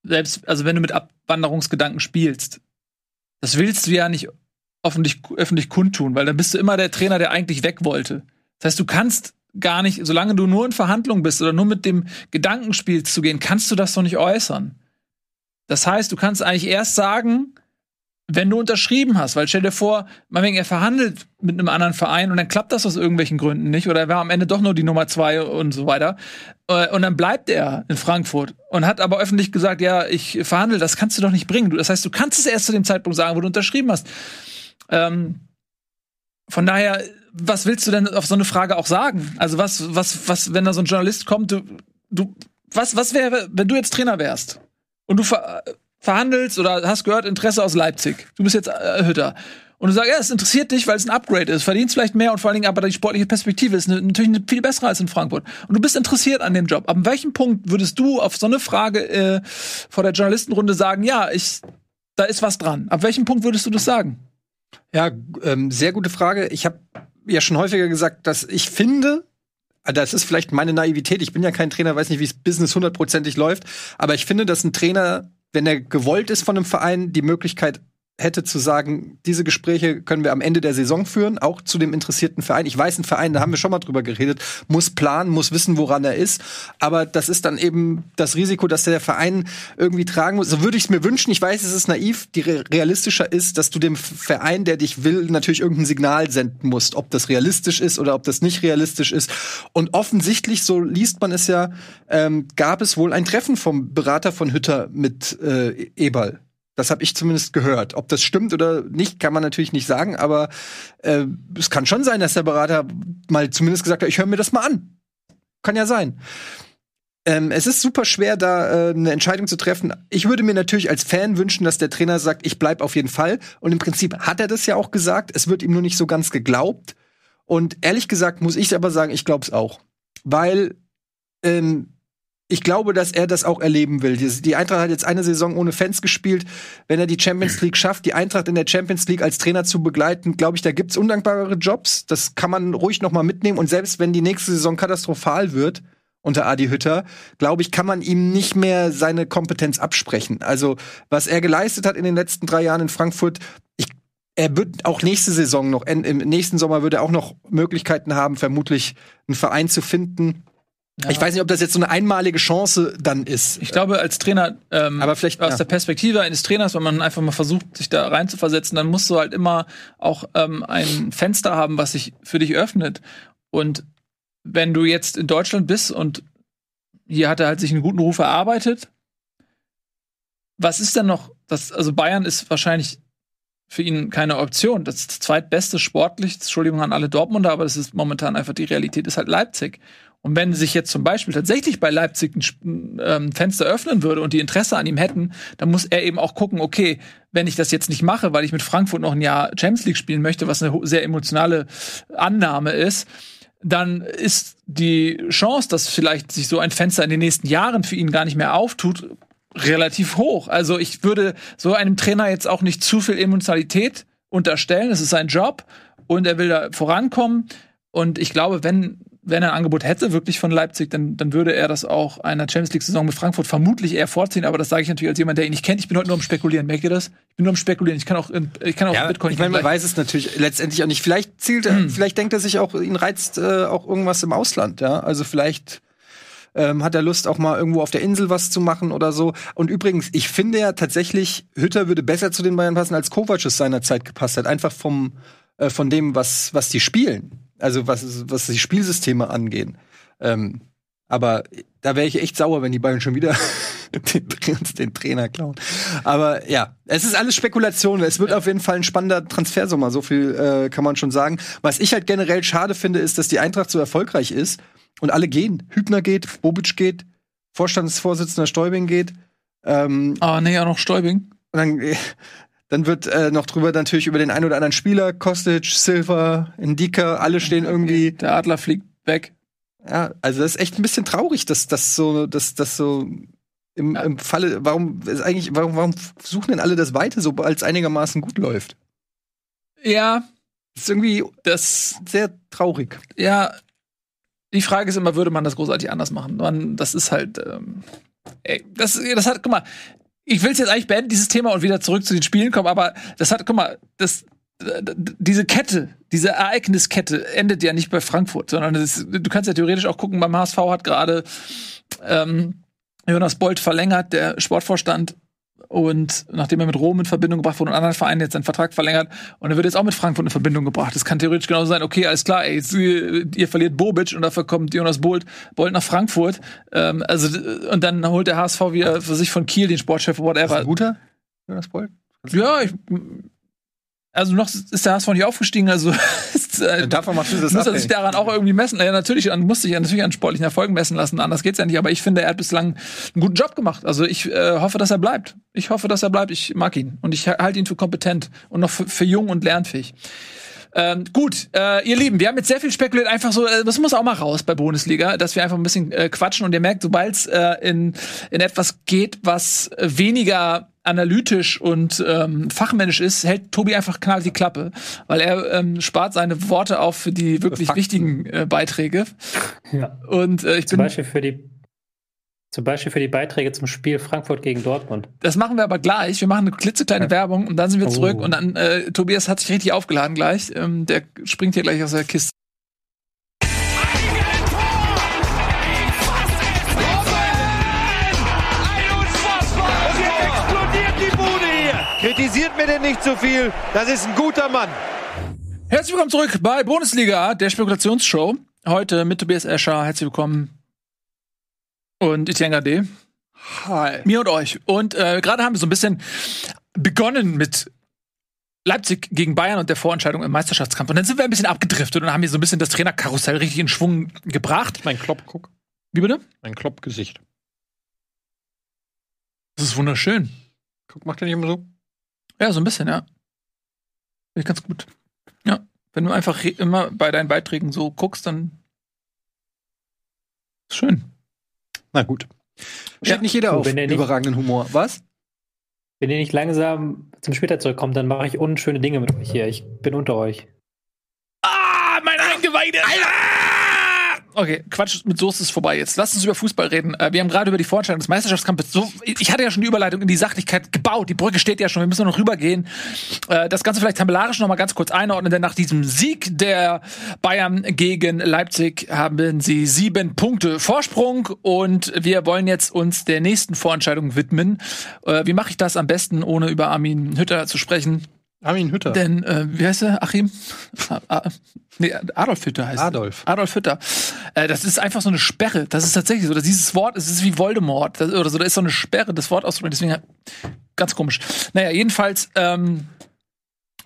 selbst, also wenn du mit Abwanderungsgedanken spielst, das willst du ja nicht öffentlich, öffentlich kundtun, weil dann bist du immer der Trainer, der eigentlich weg wollte. Das heißt, du kannst gar nicht, solange du nur in Verhandlungen bist oder nur mit dem Gedankenspiel zu gehen, kannst du das doch nicht äußern. Das heißt, du kannst eigentlich erst sagen, wenn du unterschrieben hast, weil stell dir vor, meinetwegen er verhandelt mit einem anderen Verein und dann klappt das aus irgendwelchen Gründen nicht oder er war am Ende doch nur die Nummer zwei und so weiter äh, und dann bleibt er in Frankfurt und hat aber öffentlich gesagt, ja, ich verhandle, das kannst du doch nicht bringen. Das heißt, du kannst es erst zu dem Zeitpunkt sagen, wo du unterschrieben hast. Ähm, von daher, was willst du denn auf so eine Frage auch sagen? Also was, was, was, wenn da so ein Journalist kommt, du, du, was, was wäre, wenn du jetzt Trainer wärst und du ver verhandelst oder hast gehört Interesse aus Leipzig. Du bist jetzt äh, Hütter. Und du sagst, ja, es interessiert dich, weil es ein Upgrade ist, verdienst vielleicht mehr und vor allen Dingen aber die sportliche Perspektive ist natürlich eine viel bessere als in Frankfurt. Und du bist interessiert an dem Job. Ab welchem Punkt würdest du auf so eine Frage äh, vor der Journalistenrunde sagen, ja, ich, da ist was dran? Ab welchem Punkt würdest du das sagen? Ja, ähm, sehr gute Frage. Ich habe ja schon häufiger gesagt, dass ich finde, das ist vielleicht meine Naivität. Ich bin ja kein Trainer, weiß nicht, wie das Business hundertprozentig läuft. Aber ich finde, dass ein Trainer wenn er gewollt ist von einem Verein, die Möglichkeit hätte zu sagen, diese Gespräche können wir am Ende der Saison führen, auch zu dem interessierten Verein. Ich weiß, ein Verein, da haben wir schon mal drüber geredet, muss planen, muss wissen, woran er ist. Aber das ist dann eben das Risiko, dass der Verein irgendwie tragen muss. So würde ich es mir wünschen. Ich weiß, es ist naiv. Die realistischer ist, dass du dem Verein, der dich will, natürlich irgendein Signal senden musst, ob das realistisch ist oder ob das nicht realistisch ist. Und offensichtlich, so liest man es ja, ähm, gab es wohl ein Treffen vom Berater von Hütter mit äh, Eberl. Das habe ich zumindest gehört. Ob das stimmt oder nicht, kann man natürlich nicht sagen, aber äh, es kann schon sein, dass der Berater mal zumindest gesagt hat, ich höre mir das mal an. Kann ja sein. Ähm, es ist super schwer, da äh, eine Entscheidung zu treffen. Ich würde mir natürlich als Fan wünschen, dass der Trainer sagt, ich bleib auf jeden Fall. Und im Prinzip hat er das ja auch gesagt. Es wird ihm nur nicht so ganz geglaubt. Und ehrlich gesagt muss ich aber sagen, ich glaube es auch. Weil ähm, ich glaube, dass er das auch erleben will. Die Eintracht hat jetzt eine Saison ohne Fans gespielt. Wenn er die Champions League schafft, die Eintracht in der Champions League als Trainer zu begleiten, glaube ich, da gibt's undankbarere Jobs. Das kann man ruhig noch mal mitnehmen. Und selbst wenn die nächste Saison katastrophal wird unter Adi Hütter, glaube ich, kann man ihm nicht mehr seine Kompetenz absprechen. Also was er geleistet hat in den letzten drei Jahren in Frankfurt, ich er wird auch nächste Saison noch, im nächsten Sommer würde er auch noch Möglichkeiten haben, vermutlich einen Verein zu finden, ja. Ich weiß nicht, ob das jetzt so eine einmalige Chance dann ist. Ich glaube, als Trainer, ähm, aber vielleicht aus ja. der Perspektive eines Trainers, wenn man einfach mal versucht, sich da rein zu versetzen, dann musst du halt immer auch ähm, ein Fenster haben, was sich für dich öffnet. Und wenn du jetzt in Deutschland bist und hier hat er halt sich einen guten Ruf erarbeitet, was ist denn noch? Das, also Bayern ist wahrscheinlich für ihn keine Option. Das zweitbeste sportlich, Entschuldigung an alle Dortmunder, aber das ist momentan einfach die Realität, ist halt Leipzig. Und wenn sich jetzt zum Beispiel tatsächlich bei Leipzig ein ähm, Fenster öffnen würde und die Interesse an ihm hätten, dann muss er eben auch gucken, okay, wenn ich das jetzt nicht mache, weil ich mit Frankfurt noch ein Jahr Champions League spielen möchte, was eine sehr emotionale Annahme ist, dann ist die Chance, dass vielleicht sich so ein Fenster in den nächsten Jahren für ihn gar nicht mehr auftut, relativ hoch. Also ich würde so einem Trainer jetzt auch nicht zu viel Emotionalität unterstellen. Es ist sein Job und er will da vorankommen. Und ich glaube, wenn wenn er ein Angebot hätte, wirklich von Leipzig, dann, dann würde er das auch einer Champions League-Saison mit Frankfurt vermutlich eher vorziehen. Aber das sage ich natürlich als jemand, der ihn nicht kennt. Ich bin heute nur am Spekulieren. Merkt ihr das? Ich bin nur am Spekulieren. Ich kann auch, ich kann auch ja, Bitcoin. Ich meine, man weiß es natürlich letztendlich auch nicht. Vielleicht zielt er, hm. vielleicht denkt er sich auch, ihn reizt äh, auch irgendwas im Ausland. Ja, also vielleicht ähm, hat er Lust, auch mal irgendwo auf der Insel was zu machen oder so. Und übrigens, ich finde ja tatsächlich, Hütter würde besser zu den Bayern passen, als Kovac es seinerzeit gepasst hat. Einfach vom, äh, von dem, was, was die spielen. Also was, was die Spielsysteme angehen. Ähm, aber da wäre ich echt sauer, wenn die Bayern schon wieder den, den, Trainer klauen. Aber ja, es ist alles Spekulation. Es wird auf jeden Fall ein spannender Transfersommer, so viel äh, kann man schon sagen. Was ich halt generell schade finde, ist, dass die Eintracht so erfolgreich ist und alle gehen. Hübner geht, Bobic geht, Vorstandsvorsitzender Stäubing geht. Ähm, Ah, nee, auch noch Stäubing. und dann, dann wird äh, noch drüber natürlich über den einen oder anderen Spieler, Kostic, Silva, Indika, alle stehen irgendwie. Der Adler fliegt weg. Ja, also das ist echt ein bisschen traurig, dass das so, dass das so im, Ja. im Falle, warum ist eigentlich, warum, warum suchen denn alle das Weite, sobald es einigermaßen gut läuft? Ja, Das ist irgendwie das, sehr traurig. ja, die Frage ist immer, würde man das großartig anders machen? Man, das ist halt, ähm, ey, das, das hat, guck mal, ich will es jetzt eigentlich beenden, dieses Thema und wieder zurück zu den Spielen kommen, aber das hat, guck mal, das, diese Kette, diese Ereigniskette endet ja nicht bei Frankfurt, sondern das, du kannst ja theoretisch auch gucken, beim HSV hat gerade ähm, Jonas Bolt verlängert, der Sportvorstand, und nachdem er mit Rom in Verbindung gebracht wurde und anderen Vereinen jetzt seinen Vertrag verlängert und er wird jetzt auch mit Frankfurt in Verbindung gebracht. Das kann theoretisch genauso sein, okay, alles klar, ey, ihr, verliert Bobic und dafür kommt Jonas Bolt, Bolt nach Frankfurt. Ähm, also und dann holt der HSV wieder für sich von Kiel den Sportchef, Ist whatever. ein guter Jonas Boll? Ja, ich, also noch ist der HSV nicht aufgestiegen, also äh, Davon machst du das muss er sich daran auch irgendwie messen. Ja, natürlich, an- muss sich ja natürlich an sportlichen Erfolgen messen lassen. Anders geht's ja nicht. Aber ich finde, er hat bislang einen guten Job gemacht. Also ich äh, hoffe, dass er bleibt. Ich hoffe, dass er bleibt. Ich mag ihn und ich halte ihn für kompetent und noch für, für jung und lernfähig. Ähm, gut, äh, ihr Lieben, wir haben jetzt sehr viel spekuliert, einfach so, äh, das muss auch mal raus bei Bundesliga, dass wir einfach ein bisschen äh, quatschen und ihr merkt, sobald es äh, in, in etwas geht, was weniger analytisch und ähm, fachmännisch ist, hält Tobi einfach knallt die Klappe, weil er ähm, spart seine Worte auf für die wirklich Fakten. wichtigen äh, Beiträge. Ja. Und äh, ich Zum bin, Beispiel für die zum Beispiel für die Beiträge zum Spiel Frankfurt gegen Dortmund. das machen wir aber gleich. Wir machen eine klitzekleine Werbung und dann sind wir Oh. zurück und dann äh, Tobias hat sich richtig aufgeladen gleich. Ähm, der springt hier gleich aus der Kiste. Und jetzt explodiert die Bude hier. Kritisiert mir denn nicht so viel. Das ist ein guter Mann. Herzlich willkommen zurück bei Bundesliga, der Spekulationsshow. Heute mit Tobias Escher. Herzlich willkommen. Und Etienne D. Hi. Mir und euch. Und äh, gerade haben wir so ein bisschen begonnen mit Leipzig gegen Bayern und der Vorentscheidung im Meisterschaftskampf. Und dann sind wir ein bisschen abgedriftet und haben hier so ein bisschen das Trainerkarussell richtig in Schwung gebracht. Mein Klopp, guck. Wie bitte? Mein Klopp-Gesicht. Das ist wunderschön. Guck, macht er nicht immer so? Ja, so ein bisschen, ja. Finde ich ganz gut. Ja. Wenn du einfach immer bei deinen Beiträgen so guckst, dann ist schön. Na gut. Steht Ja. nicht jeder So, auf wenn nicht- überragenden Humor. Was? Wenn ihr nicht langsam zum später zurückkommt, dann mache ich unschöne Dinge mit euch hier. Ich bin unter euch. Ah, meine Eingeweide! Okay, Quatsch mit Soße ist vorbei jetzt. Lass uns über Fußball reden. Äh, Wir haben gerade über die Vorentscheidung des Meisterschaftskampfes. So, ich hatte ja schon die Überleitung in die Sachlichkeit gebaut. Die Brücke steht ja schon. Wir müssen noch rübergehen. Äh, Das Ganze vielleicht tabellarisch noch mal ganz kurz einordnen, denn nach diesem Sieg der Bayern gegen Leipzig haben sie sieben Punkte Vorsprung und wir wollen jetzt uns der nächsten Vorentscheidung widmen. Äh, Wie mache ich das am besten, ohne über Armin Hütter zu sprechen? Armin Hütter. Denn, äh, wie heißt er? Achim? A- nee, Adolf Hütter heißt er. Adolf. Adolf Hütter. Äh, das ist einfach so eine Sperre. Das ist tatsächlich so. Dass dieses Wort, es ist wie Voldemort das, oder so. Da ist so eine Sperre, das Wort auszusprechen. Deswegen ganz komisch. Naja, jedenfalls ähm,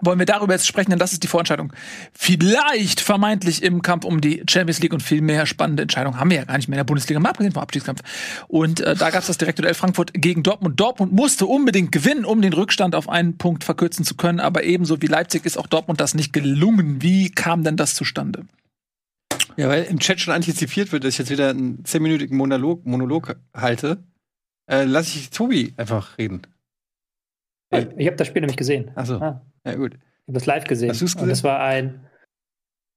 wollen wir darüber jetzt sprechen, denn das ist die Vorentscheidung. Vielleicht vermeintlich im Kampf um die Champions League und viel mehr spannende Entscheidungen haben wir ja gar nicht mehr in der Bundesliga, mal abgesehen vom Abstiegskampf. Und äh, da gab es das direkte Duell Frankfurt gegen Dortmund. Dortmund musste unbedingt gewinnen, um den Rückstand auf einen Punkt verkürzen zu können, aber ebenso wie Leipzig ist auch Dortmund das nicht gelungen. Wie kam denn das zustande? Ja, weil im Chat schon antizipiert wird, dass ich jetzt wieder einen zehnminütigen Monolog, Monolog halte, äh, lasse ich Tobi einfach reden. Ich habe das Spiel nämlich gesehen. Achso, Ah, ja gut. ich habe das live gesehen. Hast du's Und es war ein,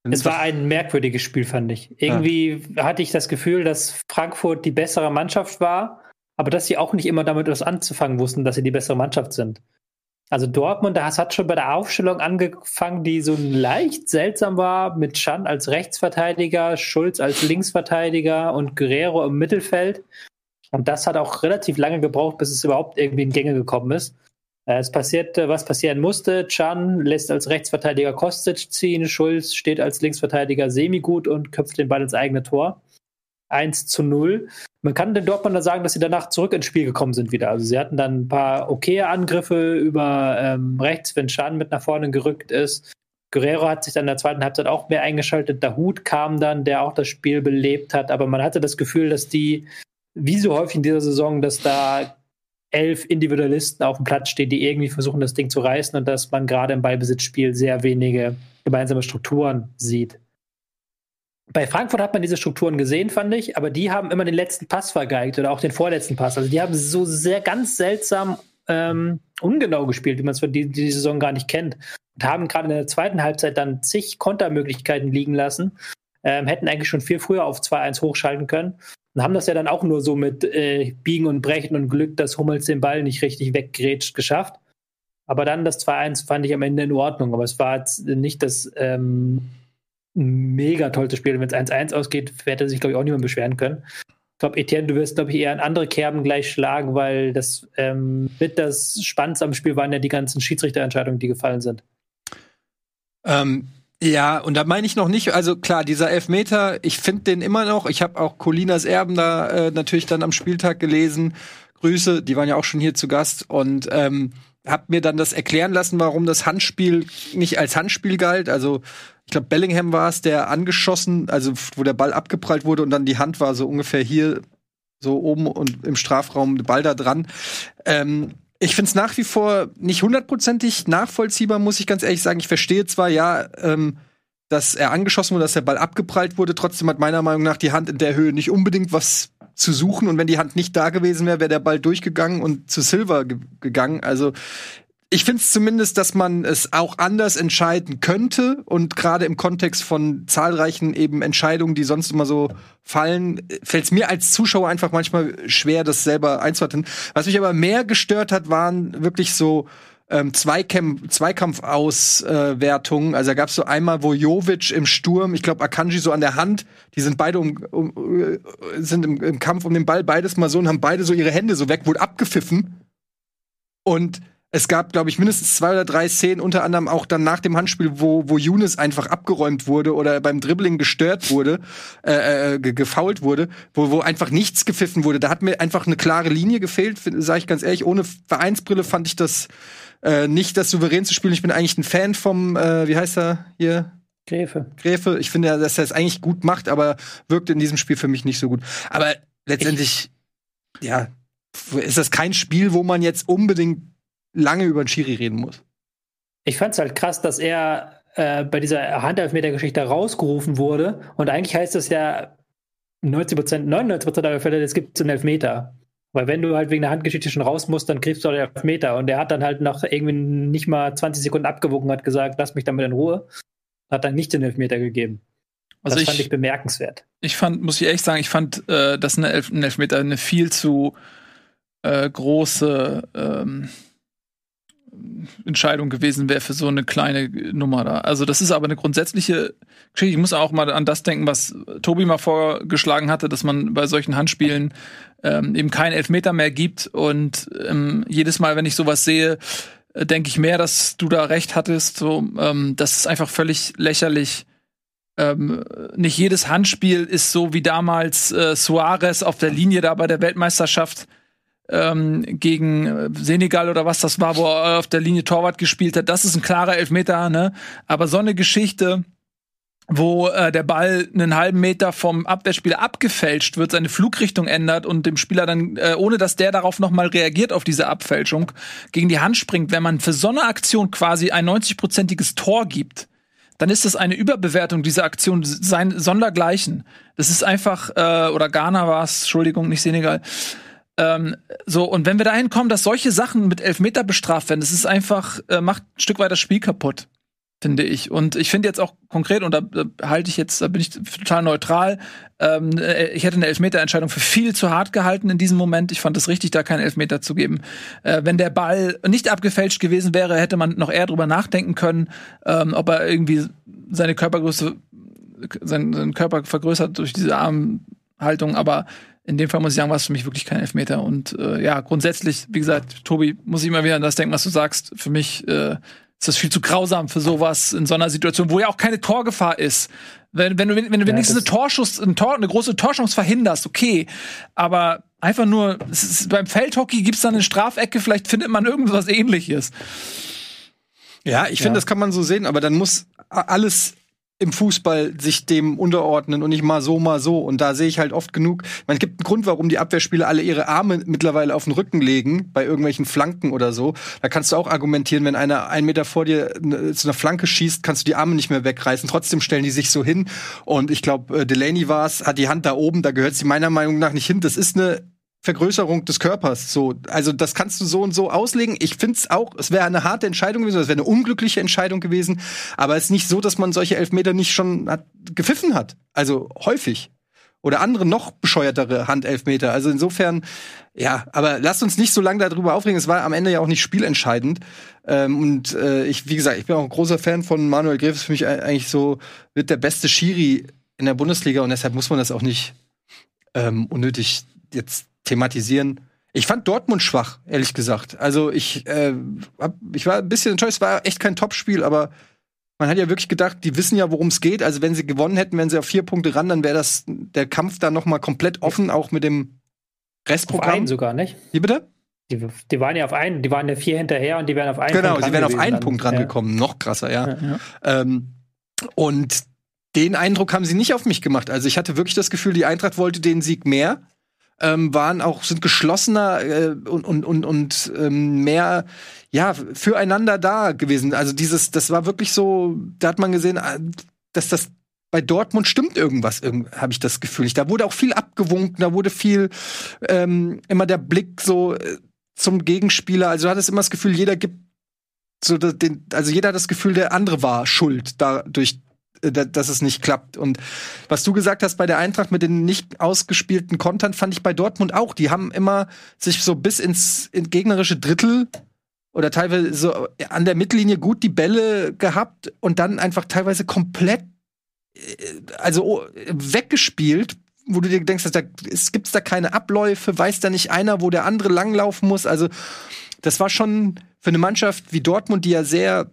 es war ein merkwürdiges Spiel, fand ich. Irgendwie hatte ich das Gefühl, dass Frankfurt die bessere Mannschaft war, aber dass sie auch nicht immer damit was anzufangen wussten, dass sie die bessere Mannschaft sind. Also Dortmund, das hat schon bei der Aufstellung angefangen, die so leicht seltsam war, mit Chan als Rechtsverteidiger, Schulz als Linksverteidiger und Guerrero im Mittelfeld. Und das hat auch relativ lange gebraucht, bis es überhaupt irgendwie in Gänge gekommen ist. Äh, Es passierte, was passieren musste. Chan lässt als Rechtsverteidiger Kostic ziehen. Schulz steht als Linksverteidiger semi-gut und köpft den Ball ins eigene Tor. 1 zu 0. Man kann den Dortmunder sagen, dass sie danach zurück ins Spiel gekommen sind wieder. Also sie hatten dann ein paar okaye Angriffe über ähm, rechts, wenn Chan mit nach vorne gerückt ist. Guerrero hat sich dann in der zweiten Halbzeit auch mehr eingeschaltet. Dahut kam dann, der auch das Spiel belebt hat. Aber man hatte das Gefühl, dass die, wie so häufig in dieser Saison, dass da elf Individualisten auf dem Platz stehen, die irgendwie versuchen, das Ding zu reißen und dass man gerade im Ballbesitzspiel sehr wenige gemeinsame Strukturen sieht. Bei Frankfurt hat man diese Strukturen gesehen, fand ich, aber die haben immer den letzten Pass vergeigt oder auch den vorletzten Pass. Also die haben so sehr ganz seltsam ähm, ungenau gespielt, wie man es für die, die Saison gar nicht kennt. Und haben gerade in der zweiten Halbzeit dann zig Kontermöglichkeiten liegen lassen. Ähm, hätten eigentlich schon viel früher auf 2-1 hochschalten können. Und haben das ja dann auch nur so mit äh, Biegen und Brechen und Glück, dass Hummels den Ball nicht richtig weggrätscht, geschafft. Aber dann das 2-1 fand ich am Ende in Ordnung. Aber es war jetzt nicht das ähm, mega tollste Spiel. Wenn es 1-1 ausgeht, hätte sich, glaube ich, auch niemand beschweren können. Ich glaube, Etienne, du wirst, glaube ich, eher in andere Kerben gleich schlagen, weil das ähm, mit das Spannendste am Spiel waren ja die ganzen Schiedsrichterentscheidungen, die gefallen sind. Ähm, ja, und da meine ich noch nicht, also klar, dieser Elfmeter, ich finde den immer noch. Ich habe auch Colinas Erben da äh, natürlich dann am Spieltag gelesen. Grüße, die waren ja auch schon hier zu Gast und ähm, hab mir dann das erklären lassen, warum das Handspiel nicht als Handspiel galt. Also ich glaube, Bellingham war es, der angeschossen, also wo der Ball abgeprallt wurde und dann die Hand war so ungefähr hier so oben und im Strafraum der Ball da dran. Ähm, ich finde es nach wie vor nicht hundertprozentig nachvollziehbar, muss ich ganz ehrlich sagen. Ich verstehe zwar, ja, ähm, dass er angeschossen wurde, dass der Ball abgeprallt wurde. Trotzdem hat meiner Meinung nach die Hand in der Höhe nicht unbedingt was zu suchen. Und wenn die Hand nicht da gewesen wäre, wäre der Ball durchgegangen und zu Silver ge gegangen. Also ich finde es zumindest, dass man es auch anders entscheiden könnte und gerade im Kontext von zahlreichen eben Entscheidungen, die sonst immer so fallen, fällt es mir als Zuschauer einfach manchmal schwer, das selber einzuordnen. Was mich aber mehr gestört hat, waren wirklich so ähm, Zweikampf Zweikampfauswertungen. also da gab es so einmal, wo Jovic im Sturm, ich glaube Akanji so an der Hand, die sind beide um, um sind im, im Kampf um den Ball beides mal so und haben beide so ihre Hände so weg, wurde abgepfiffen und es gab, glaube ich, mindestens zwei oder drei Szenen, unter anderem auch dann nach dem Handspiel, wo, wo Younes einfach abgeräumt wurde oder beim Dribbling gestört wurde, äh, äh, gefault wurde, wo, wo einfach nichts gepfiffen wurde. Da hat mir einfach eine klare Linie gefehlt, sage ich ganz ehrlich. Ohne Vereinsbrille fand ich das äh, nicht das souverän zu spielen. Ich bin eigentlich ein Fan vom, äh, wie heißt er hier? Gräfe. Gräfe. Ich finde, dass er es eigentlich gut macht, aber wirkt in diesem Spiel für mich nicht so gut. Aber letztendlich, ich ja, ist das kein Spiel, wo man jetzt unbedingt lange über den Schiri reden muss. Ich fand es halt krass, dass er äh, bei dieser Handelfmeter-Geschichte rausgerufen wurde. Und eigentlich heißt das ja 90 Prozent, 99 Prozent der Fälle, es gibt einen Elfmeter. Weil wenn du halt wegen der Handgeschichte schon raus musst, dann kriegst du auch den Elfmeter. Und er hat dann halt nach irgendwie nicht mal 20 Sekunden abgewogen und hat gesagt, lass mich damit in Ruhe. Hat dann nicht den Elfmeter gegeben. Also das ich, fand ich bemerkenswert. Ich fand, muss ich echt sagen, ich fand, äh, dass ein, Elf Elfmeter eine viel zu äh, große ähm, Entscheidung gewesen wäre für so eine kleine Nummer da. Also das ist aber eine grundsätzliche Geschichte. Ich muss auch mal an das denken, was Tobi mal vorgeschlagen hatte, dass man bei solchen Handspielen ähm, eben keinen Elfmeter mehr gibt. Und ähm, jedes Mal, wenn ich sowas sehe, äh, denke ich mehr, dass du da recht hattest. So, ähm, das ist einfach völlig lächerlich. Ähm, nicht jedes Handspiel ist so wie damals äh, Suarez auf der Linie da bei der Weltmeisterschaft ähm, gegen äh, Senegal oder was das war, wo er auf der Linie Torwart gespielt hat. Das ist ein klarer Elfmeter, ne? Aber so eine Geschichte, wo äh, der Ball einen halben Meter vom Abwehrspieler abgefälscht wird, seine Flugrichtung ändert und dem Spieler dann, äh, ohne dass der darauf nochmal reagiert auf diese Abfälschung, gegen die Hand springt, wenn man für so eine Aktion quasi ein 90-prozentiges Tor gibt, dann ist das eine Überbewertung dieser Aktion sein sondergleichen. Das ist einfach, äh, oder Ghana war es, Entschuldigung, nicht Senegal. Ähm, so, und wenn wir dahin kommen, dass solche Sachen mit Elfmeter bestraft werden, das ist einfach, äh, macht ein Stück weit das Spiel kaputt, finde ich. Und ich finde jetzt auch konkret, und da, da halte ich jetzt, da bin ich total neutral, ähm, äh, ich hätte eine Elfmeterentscheidung für viel zu hart gehalten in diesem Moment. Ich fand es richtig, da keinen Elfmeter zu geben. Äh, wenn der Ball nicht abgefälscht gewesen wäre, hätte man noch eher drüber nachdenken können, ähm, ob er irgendwie seine Körpergröße, seinen, seinen Körper vergrößert durch diese Armhaltung, aber in dem Fall muss ich sagen, war es für mich wirklich kein Elfmeter. Und äh, ja, grundsätzlich, wie gesagt, Tobi, muss ich immer wieder an das denken, was du sagst. Für mich äh, ist das viel zu grausam für sowas in so einer Situation, wo ja auch keine Torgefahr ist. Wenn, wenn du, wenn du wenigstens eine Torschuss, ein Tor, eine große Torchance verhinderst, okay. Aber einfach nur, ist, beim Feldhockey gibt's da eine Strafecke, vielleicht findet man irgendwas ähnliches. Ja, ich finde, ja. das kann man so sehen, aber dann muss alles im Fußball sich dem unterordnen und nicht mal so, mal so. Und da sehe ich halt oft genug. Man gibt einen Grund, warum die Abwehrspieler alle ihre Arme mittlerweile auf den Rücken legen, bei irgendwelchen Flanken oder so. Da kannst du auch argumentieren, wenn einer einen Meter vor dir ne, zu einer Flanke schießt, kannst du die Arme nicht mehr wegreißen. Trotzdem stellen die sich so hin. Und ich glaube, äh, Delaney war es, hat die Hand da oben, da gehört sie meiner Meinung nach nicht hin. Das ist eine Vergrößerung des Körpers. So, also das kannst du so und so auslegen. Ich finde es auch, es wäre eine harte Entscheidung gewesen, es wäre eine unglückliche Entscheidung gewesen. Aber es ist nicht so, dass man solche Elfmeter nicht schon hat, gepfiffen hat. Also häufig. Oder andere noch bescheuertere Handelfmeter. Also insofern, ja, aber lasst uns nicht so lange darüber aufregen. Es war am Ende ja auch nicht spielentscheidend. Ähm, und äh, ich, wie gesagt, ich bin auch ein großer Fan von Manuel Greves. Für mich eigentlich so wird der beste Schiri in der Bundesliga und deshalb muss man das auch nicht ähm, unnötig jetzt thematisieren. Ich fand Dortmund schwach, ehrlich gesagt. Also ich, äh, hab, ich war ein bisschen enttäuscht. Es war echt kein Topspiel, aber man hat ja wirklich gedacht, die wissen ja, worum es geht. Also wenn sie gewonnen hätten, wenn sie auf vier Punkte ran, dann wäre das der Kampf da noch mal komplett offen, auch mit dem Restprogramm. Auf einen sogar, nicht? Wie bitte? Die, die, waren ja auf einen, die waren ja vier hinterher und die wären auf einen genau, Punkt sie wären auf einen Punkt rangekommen. Ja. Noch krasser, ja. ja, ja. Ähm, und den Eindruck haben sie nicht auf mich gemacht. Also ich hatte wirklich das Gefühl, die Eintracht wollte den Sieg mehr ähm, waren auch sind geschlossener äh, und und und, und ähm, mehr ja füreinander da gewesen. Also dieses, das war wirklich so, da hat man gesehen, äh, dass das bei Dortmund stimmt irgendwas, irgend, habe ich das Gefühl. Da wurde auch viel abgewunken, da wurde viel ähm, immer der Blick so äh, zum Gegenspieler. Also du hattest immer das Gefühl, jeder gibt so den, also jeder hat das Gefühl, der andere war schuld dadurch, dass es nicht klappt. Und was du gesagt hast bei der Eintracht mit den nicht ausgespielten Kontern, fand ich bei Dortmund auch. Die haben immer sich so bis ins, ins gegnerische Drittel oder teilweise so an der Mittellinie gut die Bälle gehabt und dann einfach teilweise komplett äh, also oh, weggespielt, wo du dir denkst, da es gibt's da keine Abläufe, weiß da nicht einer, wo der andere langlaufen muss. Also das war schon für eine Mannschaft wie Dortmund, die ja sehr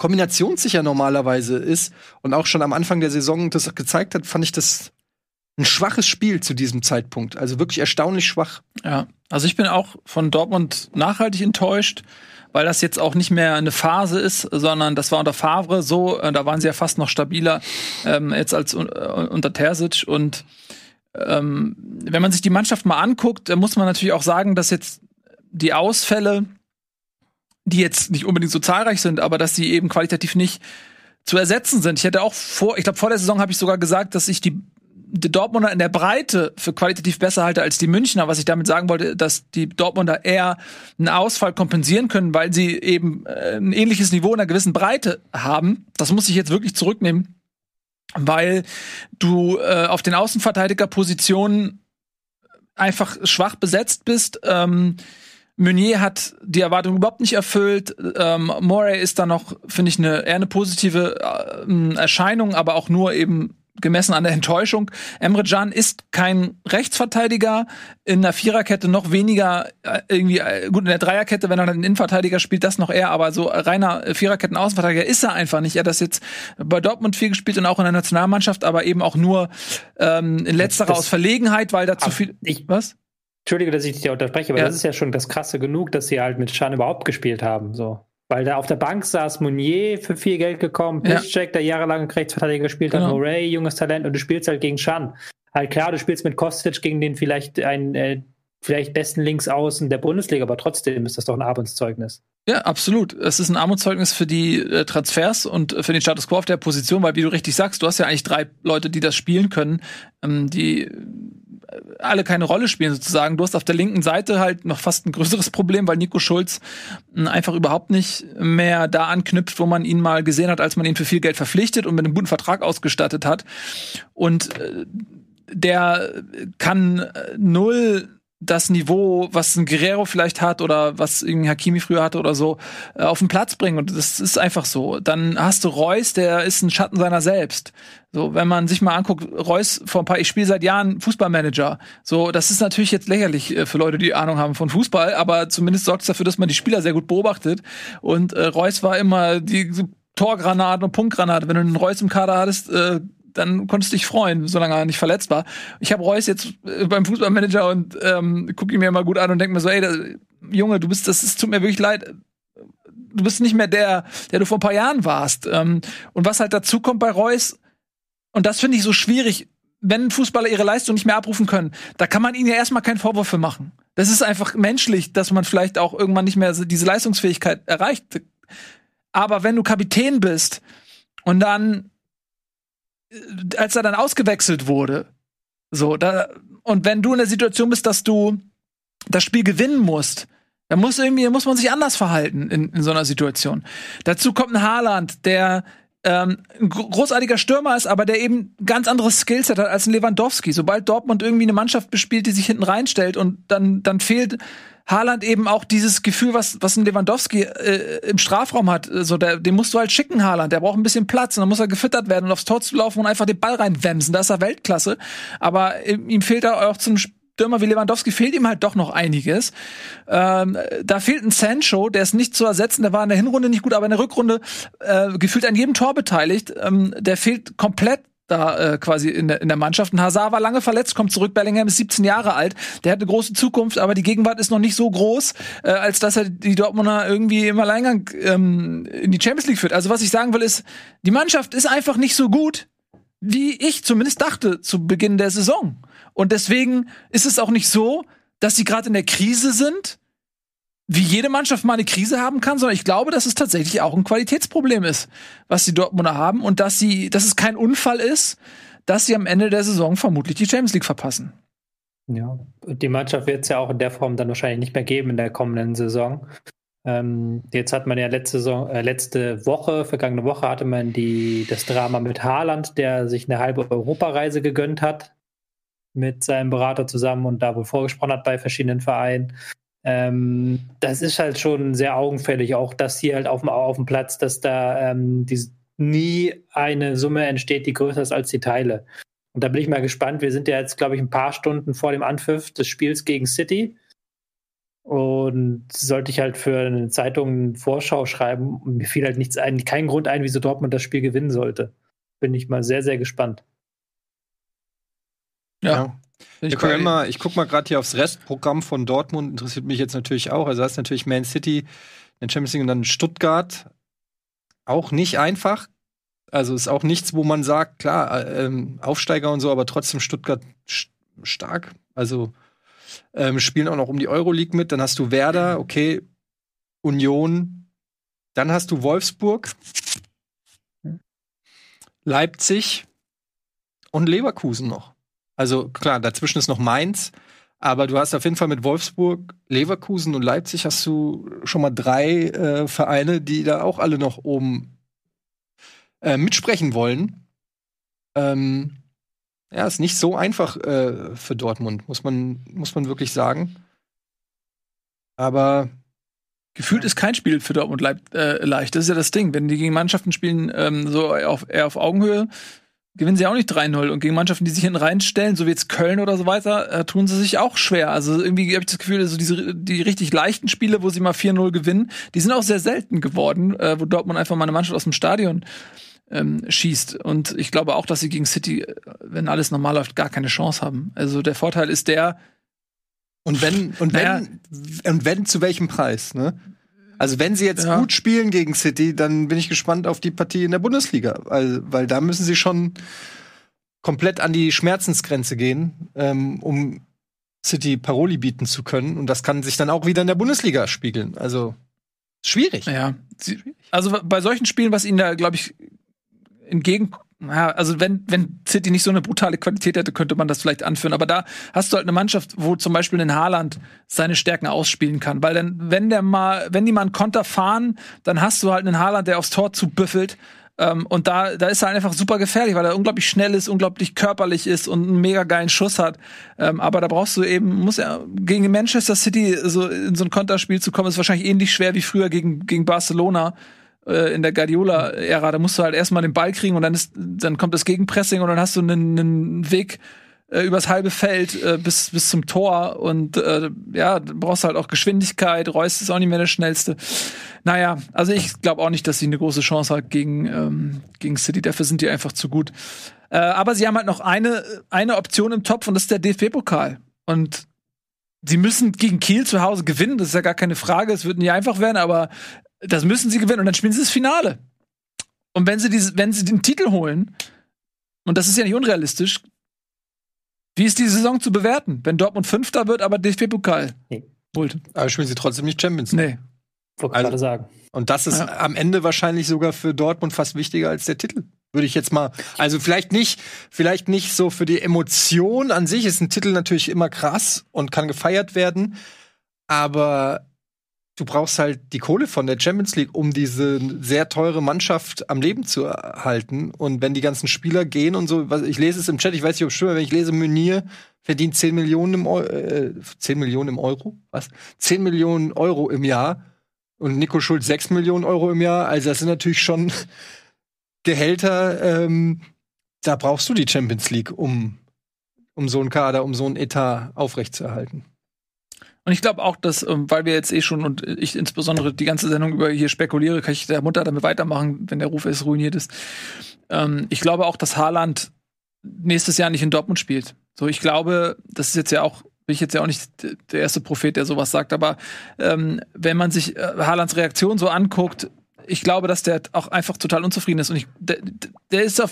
kombinationssicher normalerweise ist und auch schon am Anfang der Saison das gezeigt hat, fand ich das ein schwaches Spiel zu diesem Zeitpunkt. Also wirklich erstaunlich schwach. Ja, also ich bin auch von Dortmund nachhaltig enttäuscht, weil das jetzt auch nicht mehr eine Phase ist, sondern das war unter Favre so, äh, da waren sie ja fast noch stabiler ähm, jetzt als äh, unter Terzic und ähm, wenn man sich die Mannschaft mal anguckt, muss man natürlich auch sagen, dass jetzt die Ausfälle die jetzt nicht unbedingt so zahlreich sind, aber dass sie eben qualitativ nicht zu ersetzen sind. Ich hätte auch vor, ich glaube vor der Saison habe ich sogar gesagt, dass ich die, die Dortmunder in der Breite für qualitativ besser halte als die Münchner, was ich damit sagen wollte, dass die Dortmunder eher einen Ausfall kompensieren können, weil sie eben äh, ein ähnliches Niveau in einer gewissen Breite haben. Das muss ich jetzt wirklich zurücknehmen, weil du äh, auf den Außenverteidigerpositionen einfach schwach besetzt bist. Ähm, Meunier hat die Erwartung überhaupt nicht erfüllt. Ähm, Moray ist da noch, finde ich, eine eher eine positive äh, Erscheinung, aber auch nur eben gemessen an der Enttäuschung. Emre Can ist kein Rechtsverteidiger in der Viererkette, noch weniger äh, irgendwie, äh, gut, in der Dreierkette, wenn er dann einen Innenverteidiger spielt, das noch eher, aber so reiner Viererketten-Außenverteidiger ist er einfach nicht. Er hat das jetzt bei Dortmund viel gespielt und auch in der Nationalmannschaft, aber eben auch nur ähm, in letzterer aus Verlegenheit, weil da zu viel. Ich, was? Entschuldige, dass ich dich da unterbreche, aber ja. das ist ja schon das Krasse genug, dass sie halt mit Schan überhaupt gespielt haben. So. Weil da auf der Bank saß Mounier für viel Geld gekommen, Piszczek, ja. der jahrelang Rechtsverteidiger gespielt genau. hat, Moray, junges Talent, und du spielst halt gegen Schan. Halt klar, du spielst mit Kostic gegen den vielleicht einen äh, vielleicht besten Linksaußen der Bundesliga, aber trotzdem ist das doch ein Armutszeugnis. Ja, absolut. Es ist ein Armutszeugnis für die äh, Transfers und für den Status quo auf der Position, weil wie du richtig sagst, du hast ja eigentlich drei Leute, die das spielen können, ähm, die alle keine Rolle spielen sozusagen. Du hast auf der linken Seite halt noch fast ein größeres Problem, weil Nico Schulz hm, einfach überhaupt nicht mehr da anknüpft, wo man ihn mal gesehen hat, als man ihn für viel Geld verpflichtet und mit einem guten Vertrag ausgestattet hat. Und äh, der kann äh, null das Niveau, was ein Guerrero vielleicht hat oder was irgendwie Hakimi früher hatte oder so, äh, auf den Platz bringen. Und das ist einfach so. Dann hast du Reus, der ist ein Schatten seiner selbst. So, wenn man sich mal anguckt, Reus vor ein paar, ich spiele seit Jahren Fußballmanager. So, das ist natürlich jetzt lächerlich äh, für Leute, die Ahnung haben von Fußball, aber zumindest sorgt es dafür, dass man die Spieler sehr gut beobachtet. Und äh, Reus war immer die Torgranate und Punktgranate. Wenn du einen Reus im Kader hattest, äh, dann konntest du dich freuen, solange er nicht verletzt war. Ich habe Reus jetzt äh, beim Fußballmanager und ähm, gucke ihn mir mal gut an und denke mir so, ey, das, Junge, du bist, das ist, tut mir wirklich leid. du bist nicht mehr der, der du vor ein paar Jahren warst. Ähm, und was halt dazu kommt bei Reus, und das finde ich so schwierig, wenn Fußballer ihre Leistung nicht mehr abrufen können, da kann man ihnen ja erstmal keinen Vorwurf für machen. Das ist einfach menschlich, dass man vielleicht auch irgendwann nicht mehr diese Leistungsfähigkeit erreicht. Aber wenn du Kapitän bist und dann, als er dann ausgewechselt wurde, so, da, und wenn du in der Situation bist, dass du das Spiel gewinnen musst, dann muss irgendwie, muss man sich anders verhalten in, in so einer Situation. Dazu kommt ein Haaland, der ähm, ein großartiger Stürmer ist, aber der eben ganz anderes Skillset hat als ein Lewandowski. Sobald Dortmund irgendwie eine Mannschaft bespielt, die sich hinten reinstellt und dann, dann fehlt Haaland eben auch dieses Gefühl, was, was ein Lewandowski äh, im Strafraum hat. So, der, den musst du halt schicken, Haaland. Der braucht ein bisschen Platz und dann muss er gefüttert werden und aufs Tor zu laufen und einfach den Ball reinwemsen. Da ist er Weltklasse. Aber äh, ihm fehlt da auch zum Stürmer wie Lewandowski fehlt ihm halt doch noch einiges. Ähm, da fehlt ein Sancho, der ist nicht zu ersetzen. Der war in der Hinrunde nicht gut, aber in der Rückrunde äh, gefühlt an jedem Tor beteiligt. Ähm, der fehlt komplett da äh, quasi in der, in der Mannschaft. Und Hazard war lange verletzt, kommt zurück. Bellingham ist 17 Jahre alt. Der hat eine große Zukunft, aber die Gegenwart ist noch nicht so groß, äh, als dass er die Dortmunder irgendwie im Alleingang ähm, in die Champions League führt. Also was ich sagen will ist, die Mannschaft ist einfach nicht so gut, wie ich zumindest dachte zu Beginn der Saison. Und deswegen ist es auch nicht so, dass sie gerade in der Krise sind, wie jede Mannschaft mal eine Krise haben kann, sondern ich glaube, dass es tatsächlich auch ein Qualitätsproblem ist, was die Dortmunder haben und dass sie, dass es kein Unfall ist, dass sie am Ende der Saison vermutlich die Champions League verpassen. Ja, die Mannschaft wird es ja auch in der Form dann wahrscheinlich nicht mehr geben in der kommenden Saison. Ähm, jetzt hat man ja letzte, Saison, äh, letzte Woche, vergangene Woche hatte man die, das Drama mit Haaland, der sich eine halbe Europareise gegönnt hat mit seinem Berater zusammen und da wohl vorgesprochen hat bei verschiedenen Vereinen. Ähm, das ist halt schon sehr augenfällig, auch das hier halt auf dem, auf dem Platz, dass da ähm, die, nie eine Summe entsteht, die größer ist als die Teile. Und da bin ich mal gespannt. Wir sind ja jetzt, glaube ich, ein paar Stunden vor dem Anpfiff des Spiels gegen City. Und sollte ich halt für eine Zeitung eine Vorschau schreiben, mir fiel halt nichts ein, kein Grund ein, wieso Dortmund das Spiel gewinnen sollte. Bin ich mal sehr, sehr gespannt. Ja. ja. Ich gucke mal, ich guck mal gerade hier aufs Restprogramm von Dortmund, interessiert mich jetzt natürlich auch. Also, da ist natürlich Man City, den Champions League und dann Stuttgart. Auch nicht einfach. Also, ist auch nichts, wo man sagt, klar, äh, ähm, Aufsteiger und so, aber trotzdem Stuttgart stark. Also, ähm, spielen auch noch um die Euroleague mit. Dann hast du Werder, okay, Union. Dann hast du Wolfsburg, Leipzig und Leverkusen noch. Also klar, dazwischen ist noch Mainz, aber du hast auf jeden Fall mit Wolfsburg, Leverkusen und Leipzig hast du schon mal drei äh, Vereine, die da auch alle noch oben äh, mitsprechen wollen. Ähm, ja, ist nicht so einfach äh, für Dortmund, muss man, muss man wirklich sagen. Aber Gefühlt ist kein Spiel für Dortmund äh, leicht. Das ist ja das Ding. Wenn die gegen Mannschaften spielen, ähm, so auf, eher auf Augenhöhe, gewinnen sie auch nicht 3-0. Und gegen Mannschaften, die sich hinten reinstellen, so wie jetzt Köln oder so weiter, äh, tun sie sich auch schwer. Also irgendwie habe ich das Gefühl, so diese die richtig leichten Spiele, wo sie mal 4-0 gewinnen, die sind auch sehr selten geworden, äh, wo Dortmund einfach mal eine Mannschaft aus dem Stadion ähm, schießt. Und ich glaube auch, dass sie gegen City, äh, wenn alles normal läuft, gar keine Chance haben. Also der Vorteil ist der. Und wenn, und wenn, naja, und wenn, zu welchem Preis, ne? Also wenn sie jetzt ja. gut spielen gegen City, dann bin ich gespannt auf die Partie in der Bundesliga, weil, weil da müssen sie schon komplett an die Schmerzensgrenze gehen, ähm, um City Paroli bieten zu können. Und das kann sich dann auch wieder in der Bundesliga spiegeln. Also schwierig. Ja. Also bei solchen Spielen, was ihnen da, glaube ich, entgegenkommt, ja, also wenn, wenn City nicht so eine brutale Qualität hätte, könnte man das vielleicht anführen. Aber da hast du halt eine Mannschaft, wo zum Beispiel ein Haaland seine Stärken ausspielen kann. Weil dann, wenn der mal, wenn die mal einen Konter fahren, dann hast du halt einen Haaland, der aufs Tor zubüffelt. Ähm, und da, da ist er einfach super gefährlich, weil er unglaublich schnell ist, unglaublich körperlich ist und einen mega geilen Schuss hat. Ähm, aber da brauchst du eben, muss er gegen Manchester City so in so ein Konterspiel zu kommen, ist wahrscheinlich ähnlich schwer wie früher gegen, gegen Barcelona äh, in der Guardiola-Ära, da musst du halt erstmal den Ball kriegen und dann ist, dann kommt das Gegenpressing und dann hast du einen, einen Weg äh, übers halbe Feld äh, bis, bis zum Tor und äh, ja, brauchst halt auch Geschwindigkeit, Reus ist auch nicht mehr der schnellste. Naja, also ich glaube auch nicht, dass sie eine große Chance hat gegen, ähm, gegen City, dafür sind die einfach zu gut. Äh, aber sie haben halt noch eine, eine Option im Topf und das ist der DFB-Pokal. Und sie müssen gegen Kiel zu Hause gewinnen, das ist ja gar keine Frage, es wird nicht einfach werden, aber das müssen sie gewinnen und dann spielen sie das Finale. Und wenn sie, diese, wenn sie den Titel holen, und das ist ja nicht unrealistisch, wie ist die Saison zu bewerten, wenn Dortmund Fünfter wird, aber DFB-Pokal Nee. holt? Aber spielen sie trotzdem nicht Champions League. Nee. Wollte Also- gerade sagen. Und das ist Ja. am Ende wahrscheinlich sogar für Dortmund fast wichtiger als der Titel. Würde ich jetzt mal, also vielleicht nicht, vielleicht nicht so für die Emotion an sich ist ein Titel natürlich immer krass und kann gefeiert werden, aber du brauchst halt die Kohle von der Champions League, um diese sehr teure Mannschaft am Leben zu erhalten. Und wenn die ganzen Spieler gehen und so, ich lese es im Chat, ich weiß nicht, ob es stimmt, wenn ich lese, Meunier verdient 10 Millionen im Euro, äh, 10 Millionen im Euro? Was? 10 Millionen Euro im Jahr und Nico Schulz 6 Millionen Euro im Jahr. Also das sind natürlich schon Gehälter, ähm, da brauchst du die Champions League, um, um so einen Kader, um so einen Etat aufrechtzuerhalten. Und ich glaube auch, dass, ähm, weil wir jetzt eh schon und ich insbesondere die ganze Sendung über hier spekuliere, kann ich der Mutter damit weitermachen, wenn der Ruf es ruiniert ist. Ähm, ich glaube auch, dass Haaland nächstes Jahr nicht in Dortmund spielt. So, ich glaube, das ist jetzt ja auch, bin ich jetzt ja auch nicht der erste Prophet, der sowas sagt, aber ähm, wenn man sich äh, Haalands Reaktion so anguckt, ich glaube, dass der auch einfach total unzufrieden ist. Und ich, der, der ist auch,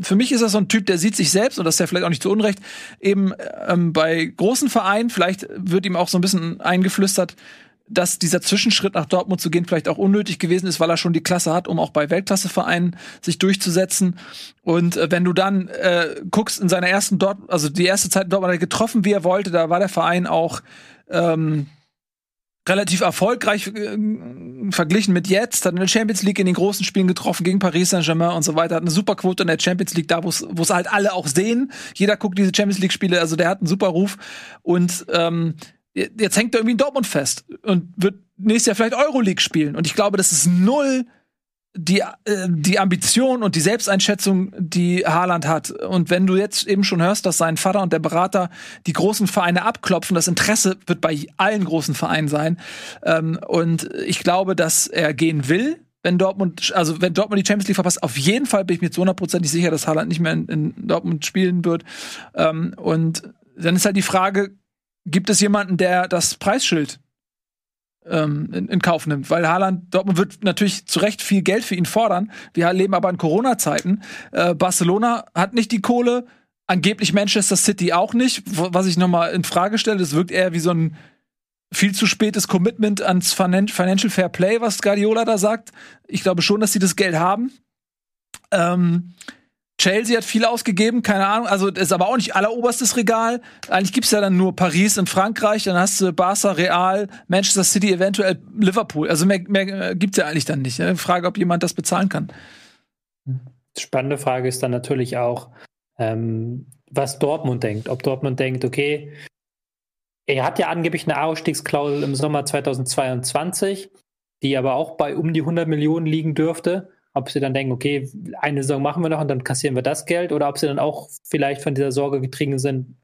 für, mich ist das so ein Typ, der sieht sich selbst, und das ist ja vielleicht auch nicht zu Unrecht, eben ähm, bei großen Vereinen, vielleicht wird ihm auch so ein bisschen eingeflüstert, dass dieser Zwischenschritt nach Dortmund zu gehen vielleicht auch unnötig gewesen ist, weil er schon die Klasse hat, um auch bei Weltklassevereinen sich durchzusetzen. Und äh, wenn du dann äh, guckst in seiner ersten Dort, also die erste Zeit in Dortmund hat er getroffen, wie er wollte, da war der Verein auch ähm, relativ erfolgreich äh, verglichen mit jetzt, hat in der Champions League in den großen Spielen getroffen gegen Paris Saint-Germain und so weiter, hat eine super Quote in der Champions League, da wo es halt alle auch sehen. Jeder guckt diese Champions League Spiele, also der hat einen super Ruf und ähm, jetzt hängt er irgendwie in Dortmund fest und wird nächstes Jahr vielleicht Euroleague spielen und ich glaube, das ist null die, äh, die Ambition und die Selbsteinschätzung, die Haaland hat. Und wenn du jetzt eben schon hörst, dass sein Vater und der Berater die großen Vereine abklopfen, das Interesse wird bei allen großen Vereinen sein. Ähm, und ich glaube, dass er gehen will. Wenn Dortmund, also wenn Dortmund die Champions League verpasst, auf jeden Fall bin ich mir zu hundertprozentig sicher, dass Haaland nicht mehr in, in Dortmund spielen wird. Ähm, und dann ist halt die Frage, gibt es jemanden, der das Preisschild ähm, in, in Kauf nimmt, weil Haaland, Dortmund wird natürlich zu Recht viel Geld für ihn fordern. Wir leben aber in Corona-Zeiten. Äh, Barcelona hat nicht die Kohle, angeblich Manchester City auch nicht, was ich nochmal in Frage stelle. Das wirkt eher wie so ein viel zu spätes Commitment ans Finan Financial Fair Play, was Guardiola da sagt. Ich glaube schon, dass sie das Geld haben. Ähm, Chelsea hat viel ausgegeben, keine Ahnung, also ist aber auch nicht alleroberstes Regal. Eigentlich gibt's ja dann nur Paris in Frankreich, dann hast du Barca, Real, Manchester City, eventuell Liverpool. Also mehr, mehr äh, gibt's ja eigentlich dann nicht. Ne? Frage, ob jemand das bezahlen kann. Spannende Frage ist dann natürlich auch, ähm, was Dortmund denkt. Ob Dortmund denkt, okay, er hat ja angeblich eine Ausstiegsklausel im Sommer 2022, die aber auch bei um die 100 Millionen liegen dürfte. Ob sie dann denken, okay, eine Saison machen wir noch und dann kassieren wir das Geld, oder ob sie dann auch vielleicht von dieser Sorge getrieben sind,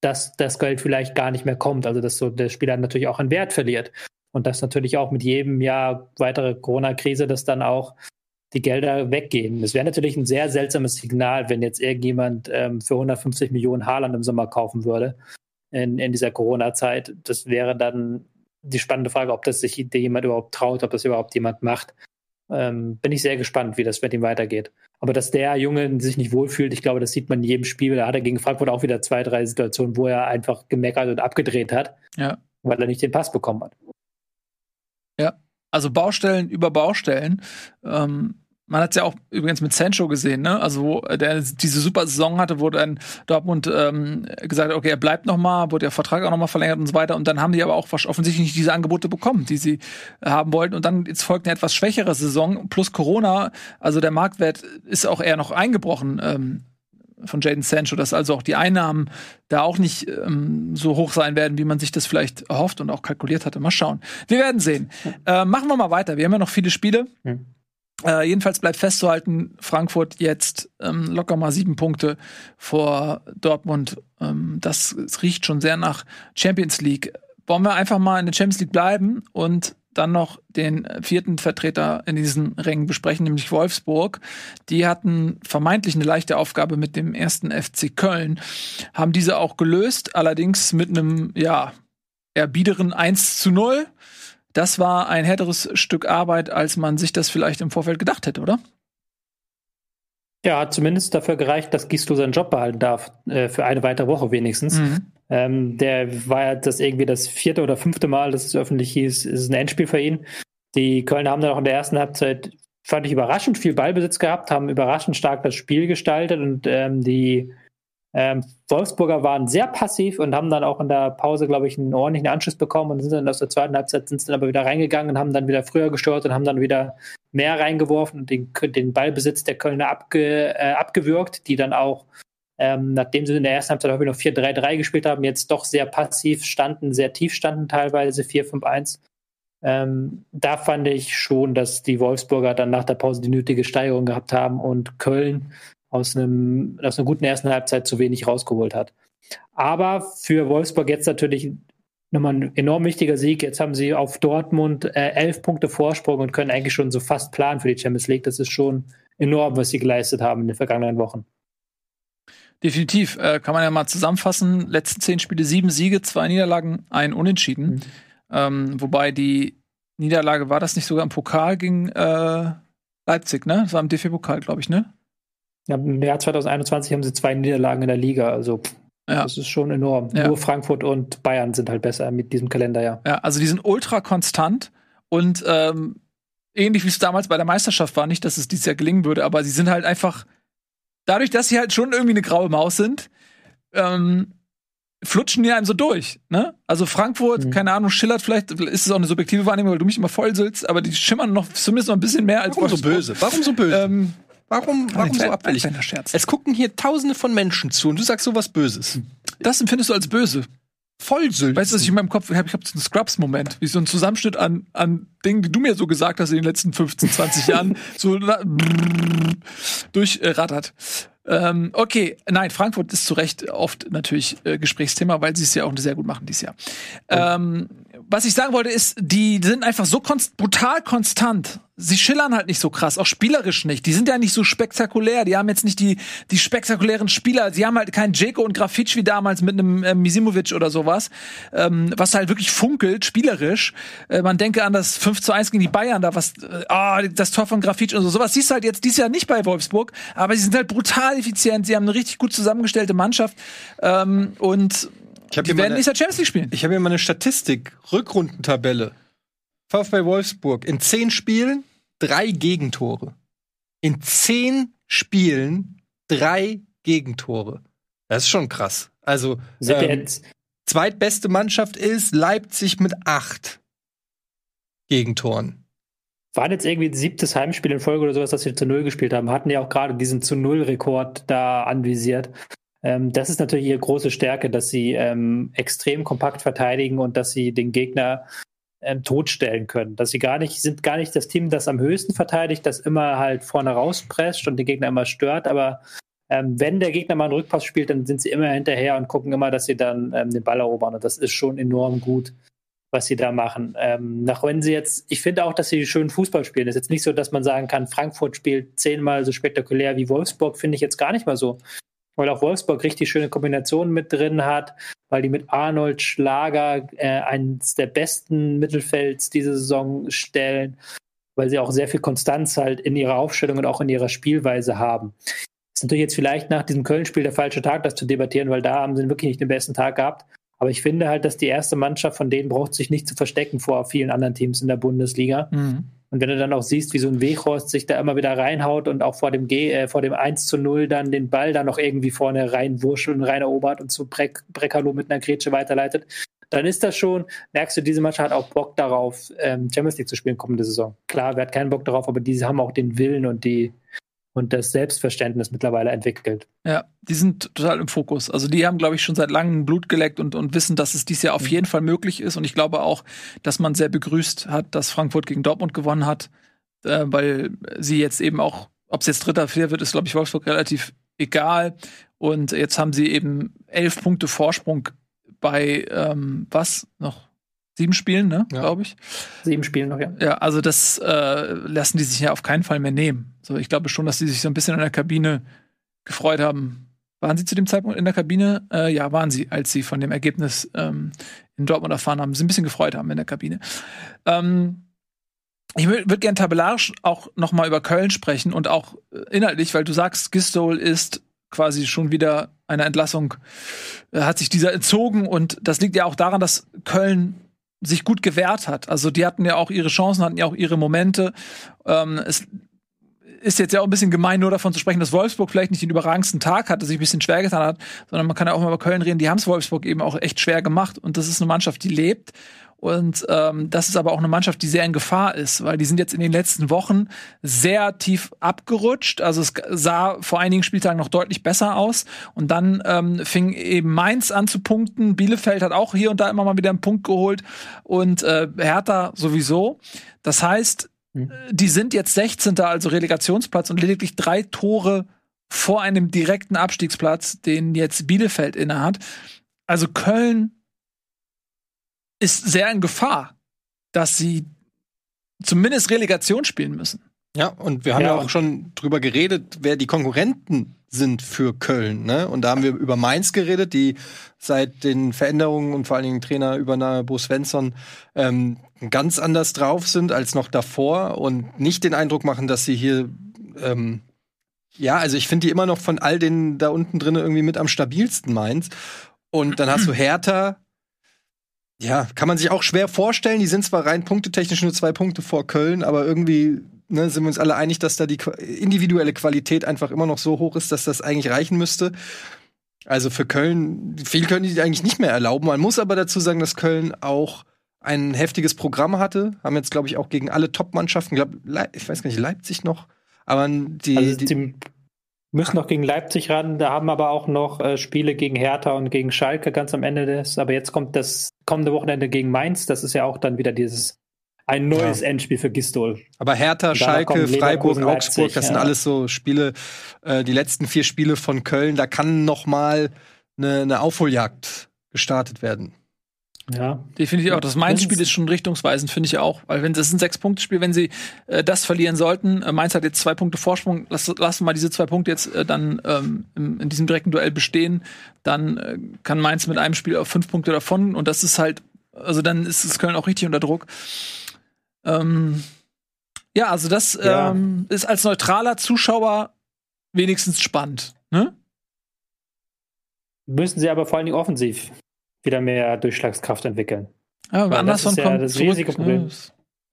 dass das Geld vielleicht gar nicht mehr kommt. Also dass so der Spieler natürlich auch an Wert verliert. Und dass natürlich auch mit jedem Jahr weitere Corona-Krise, dass dann auch die Gelder weggehen. Das wäre natürlich ein sehr seltsames Signal, wenn jetzt irgendjemand ähm, für 150 Millionen Haaland im Sommer kaufen würde in, in dieser Corona-Zeit. Das wäre dann die spannende Frage, ob das sich jemand überhaupt traut, ob das überhaupt jemand macht. Ähm, bin ich sehr gespannt, wie das mit ihm weitergeht. Aber dass der Junge sich nicht wohlfühlt, ich glaube, das sieht man in jedem Spiel. Da hat er gegen Frankfurt auch wieder zwei, drei Situationen, wo er einfach gemeckert und abgedreht hat, Ja. weil er nicht den Pass bekommen hat. Also Baustellen über Baustellen. Ähm, man hat es ja auch übrigens mit Sancho gesehen, ne? Also wo der diese super Saison hatte, wurde dann Dortmund ähm, gesagt, okay, er bleibt noch mal, wurde der Vertrag auch noch mal verlängert und so weiter. Und dann haben die aber auch offensichtlich nicht diese Angebote bekommen, die sie äh, haben wollten. Und dann jetzt folgt eine etwas schwächere Saison plus Corona. Also der Marktwert ist auch eher noch eingebrochen. Ähm, von Jaden Sancho, dass also auch die Einnahmen da auch nicht ähm, so hoch sein werden, wie man sich das vielleicht erhofft und auch kalkuliert hatte. Mal schauen. Wir werden sehen. Äh, machen wir mal weiter. Wir haben ja noch viele Spiele. Mhm. Äh, jedenfalls bleibt festzuhalten, Frankfurt jetzt ähm, locker mal sieben Punkte vor Dortmund. Ähm, das, das riecht schon sehr nach Champions League. Wollen wir einfach mal in der Champions League bleiben und dann noch den vierten Vertreter in diesen Rängen besprechen, nämlich Wolfsburg. Die hatten vermeintlich eine leichte Aufgabe mit dem ersten FC Köln, haben diese auch gelöst, allerdings mit einem, ja, eher biederen 1 zu 0. das war ein härteres Stück Arbeit, als man sich das vielleicht im Vorfeld gedacht hätte, oder? Ja, hat zumindest dafür gereicht, dass Gislo seinen Job behalten darf, äh, für eine weitere Woche wenigstens. Mhm. Ähm, der war ja das irgendwie das vierte oder fünfte Mal, dass es öffentlich hieß, es ist ein Endspiel für ihn. Die Kölner haben dann auch in der ersten Halbzeit, fand ich überraschend viel Ballbesitz gehabt, haben überraschend stark das Spiel gestaltet und ähm, die ähm, Wolfsburger waren sehr passiv und haben dann auch in der Pause, glaube ich, einen ordentlichen Anschluss bekommen und sind dann aus der zweiten Halbzeit sind dann aber wieder reingegangen und haben dann wieder früher gestört und haben dann wieder mehr reingeworfen und den, den Ballbesitz der Kölner abge, äh, abgewürgt, die dann auch, ähm, nachdem sie in der ersten Halbzeit noch 4-3-3 gespielt haben, jetzt doch sehr passiv standen, sehr tief standen teilweise, 4-5-1. Ähm, da fand ich schon, dass die Wolfsburger dann nach der Pause die nötige Steigerung gehabt haben und Köln aus, einem, aus einer guten ersten Halbzeit zu wenig rausgeholt hat. Aber für Wolfsburg jetzt natürlich nochmal ein enorm wichtiger Sieg. Jetzt haben sie auf Dortmund äh, elf Punkte Vorsprung und können eigentlich schon so fast planen für die Champions League. Das ist schon enorm, was sie geleistet haben in den vergangenen Wochen. Definitiv. Äh, kann man ja mal zusammenfassen. Letzten zehn Spiele, sieben Siege, zwei Niederlagen, ein Unentschieden. Mhm. Ähm, wobei die Niederlage war das nicht sogar im Pokal gegen äh, Leipzig, ne? Das war im DFB-Pokal, glaube ich, ne? Ja, Im Jahr 2021 haben sie zwei Niederlagen in der Liga. Also ja. Das ist schon enorm. Ja. Nur Frankfurt und Bayern sind halt besser mit diesem Kalender, ja. Ja, also die sind ultra konstant und ähm, ähnlich wie es damals bei der Meisterschaft war, nicht, dass es dieses Jahr gelingen würde, aber sie sind halt einfach, dadurch, dass sie halt schon irgendwie eine graue Maus sind, ähm, flutschen die einem so durch. Ne? Also Frankfurt, mhm. keine Ahnung, schillert vielleicht, ist es auch eine subjektive Wahrnehmung, weil du mich immer vollsülzt, aber die schimmern noch zumindest noch ein bisschen mehr als Warum so böse? Warum so böse? Ähm, Warum, warum so abfällig? Es gucken hier tausende von Menschen zu und du sagst sowas Böses. Das empfindest du als böse. Vollsülzen. Weißt du, was ich in meinem Kopf habe? Ich habe so einen Scrubs-Moment, wie so ein Zusammenschnitt an, an Dingen, die du mir so gesagt hast in den letzten 15, 20 Jahren, so durchrattert. Ähm, okay, nein, Frankfurt ist zu Recht oft natürlich äh, Gesprächsthema, weil sie es ja auch sehr gut machen dieses Jahr. Ähm, was ich sagen wollte, ist, die sind einfach so konst brutal konstant. Sie schillern halt nicht so krass, auch spielerisch nicht. Die sind ja nicht so spektakulär. Die haben jetzt nicht die, die spektakulären Spieler. Sie haben halt keinen Jeko und Grafitsch wie damals mit einem äh, Misimovic oder sowas, ähm, was halt wirklich funkelt, spielerisch. Äh, man denke an das 5 zu 1 gegen die Bayern, da was, äh, oh, das Tor von Grafitsch und so. Sowas siehst du halt jetzt dieses Jahr nicht bei Wolfsburg, aber sie sind halt brutal effizient. Sie haben eine richtig gut zusammengestellte Mannschaft ähm, und ich die werden nicht der Champions League spielen. Ich habe hier mal eine Statistik, Rückrundentabelle. VfB Wolfsburg in zehn Spielen drei Gegentore. In zehn Spielen drei Gegentore. Das ist schon krass. Also ähm, zweitbeste Mannschaft ist Leipzig mit acht Gegentoren. War jetzt irgendwie ein siebtes Heimspiel in Folge oder sowas, dass sie zu Null gespielt haben. Hatten ja auch gerade diesen zu Null-Rekord da anvisiert. Ähm, das ist natürlich ihre große Stärke, dass sie ähm, extrem kompakt verteidigen und dass sie den Gegner ähm, totstellen können. Dass sie gar nicht, sind gar nicht das Team, das am höchsten verteidigt, das immer halt vorne rauspresst und den Gegner immer stört, aber ähm, wenn der Gegner mal einen Rückpass spielt, dann sind sie immer hinterher und gucken immer, dass sie dann ähm, den Ball erobern. Und das ist schon enorm gut, was sie da machen. Ähm, nach wenn sie jetzt, ich finde auch, dass sie schön Fußball spielen. Es ist jetzt nicht so, dass man sagen kann, Frankfurt spielt zehnmal so spektakulär wie Wolfsburg, finde ich jetzt gar nicht mal so weil auch Wolfsburg richtig schöne Kombinationen mit drin hat, weil die mit Arnold Schlager äh, eines der besten Mittelfelds diese Saison stellen, weil sie auch sehr viel Konstanz halt in ihrer Aufstellung und auch in ihrer Spielweise haben. Ist natürlich jetzt vielleicht nach diesem Köln-Spiel der falsche Tag, das zu debattieren, weil da haben sie wirklich nicht den besten Tag gehabt. Aber ich finde halt, dass die erste Mannschaft von denen braucht sich nicht zu verstecken vor vielen anderen Teams in der Bundesliga. Mhm. Und wenn du dann auch siehst, wie so ein Weghorst sich da immer wieder reinhaut und auch vor dem G, äh, vor dem 1 zu 0 dann den Ball da noch irgendwie vorne reinwurschtelt und reinerobert und zu Bre Breckerlo mit einer Grätsche weiterleitet, dann ist das schon, merkst du, diese Mannschaft hat auch Bock darauf, ähm, Champions League zu spielen kommende Saison. Klar, wer hat keinen Bock darauf, aber diese haben auch den Willen und die, und das Selbstverständnis mittlerweile entwickelt. Ja, die sind total im Fokus. Also die haben, glaube ich, schon seit langem Blut geleckt und, und wissen, dass es dieses Jahr auf mhm. jeden Fall möglich ist. Und ich glaube auch, dass man sehr begrüßt hat, dass Frankfurt gegen Dortmund gewonnen hat, äh, weil sie jetzt eben auch, ob es jetzt Dritter, Vierter wird, ist, glaube ich, Wolfsburg relativ egal. Und jetzt haben sie eben elf Punkte Vorsprung bei ähm, was noch sieben Spielen, ne, ja. glaube ich. Sieben Spielen noch, ja. Ja, also das äh, lassen die sich ja auf keinen Fall mehr nehmen. So, ich glaube schon, dass die sich so ein bisschen in der Kabine gefreut haben, Waren Sie zu dem Zeitpunkt in der Kabine? Äh, ja, waren Sie, als Sie von dem Ergebnis ähm, in Dortmund erfahren haben, Sie ein bisschen gefreut haben in der Kabine. Ähm, ich würde gerne tabellarisch auch noch mal über Köln sprechen und auch äh, inhaltlich, weil du sagst, Gistol ist quasi schon wieder eine Entlassung, äh, hat sich dieser entzogen und das liegt ja auch daran, dass Köln sich gut gewehrt hat. Also die hatten ja auch ihre Chancen, hatten ja auch ihre Momente. Ähm, es ist jetzt ja auch ein bisschen gemein, nur davon zu sprechen, dass Wolfsburg vielleicht nicht den überragendsten Tag hatte, sich ein bisschen schwer getan hat, sondern man kann ja auch mal über Köln reden. Die haben es Wolfsburg eben auch echt schwer gemacht und das ist eine Mannschaft, die lebt und ähm, das ist aber auch eine Mannschaft, die sehr in Gefahr ist, weil die sind jetzt in den letzten Wochen sehr tief abgerutscht. Also es sah vor einigen Spieltagen noch deutlich besser aus. Und dann ähm, fing eben Mainz an zu punkten. Bielefeld hat auch hier und da immer mal wieder einen Punkt geholt. Und äh, Hertha sowieso. Das heißt, hm. die sind jetzt 16. also Relegationsplatz und lediglich drei Tore vor einem direkten Abstiegsplatz, den jetzt Bielefeld innehat. Also Köln ist sehr in Gefahr, dass sie zumindest Relegation spielen müssen. Ja, und wir haben ja, ja auch schon drüber geredet, wer die Konkurrenten sind für Köln. Ne? Und da haben wir über Mainz geredet, die seit den Veränderungen und vor allen Dingen Trainerübernahme Bo Svensson ähm, ganz anders drauf sind als noch davor und nicht den Eindruck machen, dass sie hier ähm, ja, also ich finde die immer noch von all den da unten drin irgendwie mit am stabilsten Mainz. Und dann hast du Hertha, ja, kann man sich auch schwer vorstellen. Die sind zwar rein punktetechnisch nur zwei Punkte vor Köln, aber irgendwie ne, sind wir uns alle einig, dass da die individuelle Qualität einfach immer noch so hoch ist, dass das eigentlich reichen müsste. Also für Köln, viel können die eigentlich nicht mehr erlauben. Man muss aber dazu sagen, dass Köln auch ein heftiges Programm hatte. Haben jetzt, glaube ich, auch gegen alle Top-Mannschaften, ich weiß gar nicht, Leipzig noch. Aber die, also die, Müssen noch gegen Leipzig ran, da haben aber auch noch äh, Spiele gegen Hertha und gegen Schalke ganz am Ende des. Aber jetzt kommt das kommende Wochenende gegen Mainz. Das ist ja auch dann wieder dieses ein neues ja. Endspiel für Gistol. Aber Hertha, Schalke, Freiburg, Augsburg, das ja. sind alles so Spiele, äh, die letzten vier Spiele von Köln, da kann noch mal eine, eine Aufholjagd gestartet werden. Ja, definitiv auch. Das Mainz-Spiel ist schon richtungsweisend, finde ich auch. Weil wenn das ist ein Sechs-Punkte-Spiel, wenn sie äh, das verlieren sollten, äh, Mainz hat jetzt zwei Punkte Vorsprung, lass, lassen wir mal diese zwei Punkte jetzt äh, dann ähm, im, in diesem direkten Duell bestehen, dann äh, kann Mainz mit einem Spiel auf fünf Punkte davon und das ist halt, also dann ist es Köln auch richtig unter Druck. Ähm, ja, also das ja. Ähm, ist als neutraler Zuschauer wenigstens spannend. Ne? Müssen sie aber vor allen Dingen offensiv wieder mehr Durchschlagskraft entwickeln. Aber Anderson das ist ja das riesige Problem. Ne?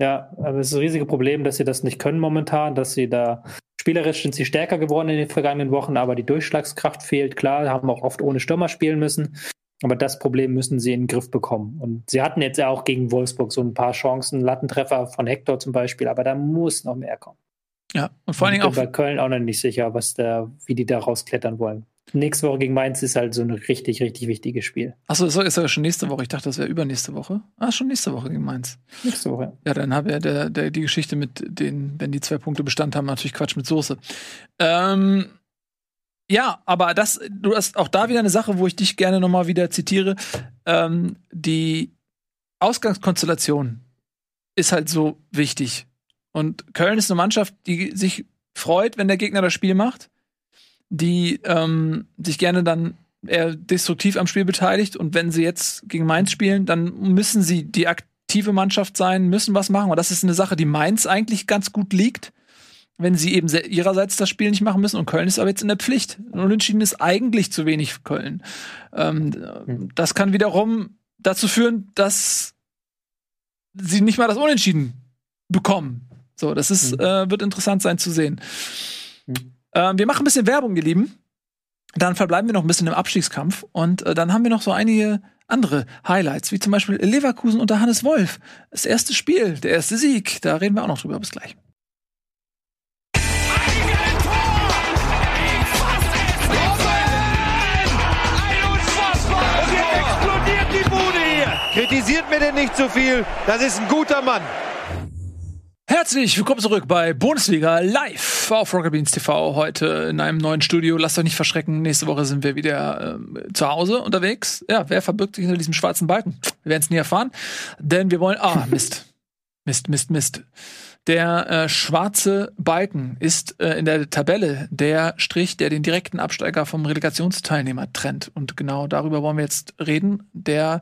Ja, aber es ist das riesige Problem, dass sie das nicht können momentan, dass sie da spielerisch sind sie stärker geworden in den vergangenen Wochen, aber die Durchschlagskraft fehlt. Klar, haben auch oft ohne Stürmer spielen müssen. Aber das Problem müssen sie in den Griff bekommen. Und sie hatten jetzt ja auch gegen Wolfsburg so ein paar Chancen, Lattentreffer von Hector zum Beispiel, aber da muss noch mehr kommen. Ja, und vor allen Dingen auch. Ich bin bei Köln auch noch nicht sicher, was da, wie die da rausklettern wollen nächste Woche gegen Mainz ist halt so ein richtig, richtig wichtiges Spiel. Achso, das ist ja schon nächste Woche. Ich dachte, das wäre übernächste Woche. Ah, schon nächste Woche gegen Mainz. Nächste Woche. Ja, dann habe ja der, der, die Geschichte mit den, wenn die zwei Punkte Bestand haben, natürlich Quatsch mit Soße. Ähm, ja, aber das, du hast auch da wieder eine Sache, wo ich dich gerne nochmal wieder zitiere. Ähm, die Ausgangskonstellation ist halt so wichtig. Und Köln ist eine Mannschaft, die sich freut, wenn der Gegner das Spiel macht die ähm, sich gerne dann eher destruktiv am Spiel beteiligt. Und wenn sie jetzt gegen Mainz spielen, dann müssen sie die aktive Mannschaft sein, müssen was machen. Und das ist eine Sache, die Mainz eigentlich ganz gut liegt, wenn sie eben ihrerseits das Spiel nicht machen müssen. Und Köln ist aber jetzt in der Pflicht. Und Unentschieden ist eigentlich zu wenig für Köln. Ähm, mhm. Das kann wiederum dazu führen, dass sie nicht mal das Unentschieden bekommen. So, das ist, mhm. äh, wird interessant sein zu sehen. Mhm. Ähm, wir machen ein bisschen Werbung, ihr Lieben. Dann verbleiben wir noch ein bisschen im Abstiegskampf und äh, dann haben wir noch so einige andere Highlights, wie zum Beispiel Leverkusen unter Hannes Wolf. Das erste Spiel, der erste Sieg. Da reden wir auch noch drüber. Bis gleich. Kritisiert mir denn nicht zu so viel. Das ist ein guter Mann. Herzlich willkommen zurück bei Bundesliga live auf Rocket Beans TV. Heute in einem neuen Studio. Lasst euch nicht verschrecken. Nächste Woche sind wir wieder äh, zu Hause unterwegs. Ja, wer verbirgt sich hinter diesem schwarzen Balken? Wir werden es nie erfahren. Denn wir wollen. Ah, Mist. Mist, Mist, Mist. Der äh, schwarze Balken ist äh, in der Tabelle der Strich, der den direkten Absteiger vom Relegationsteilnehmer trennt. Und genau darüber wollen wir jetzt reden. Der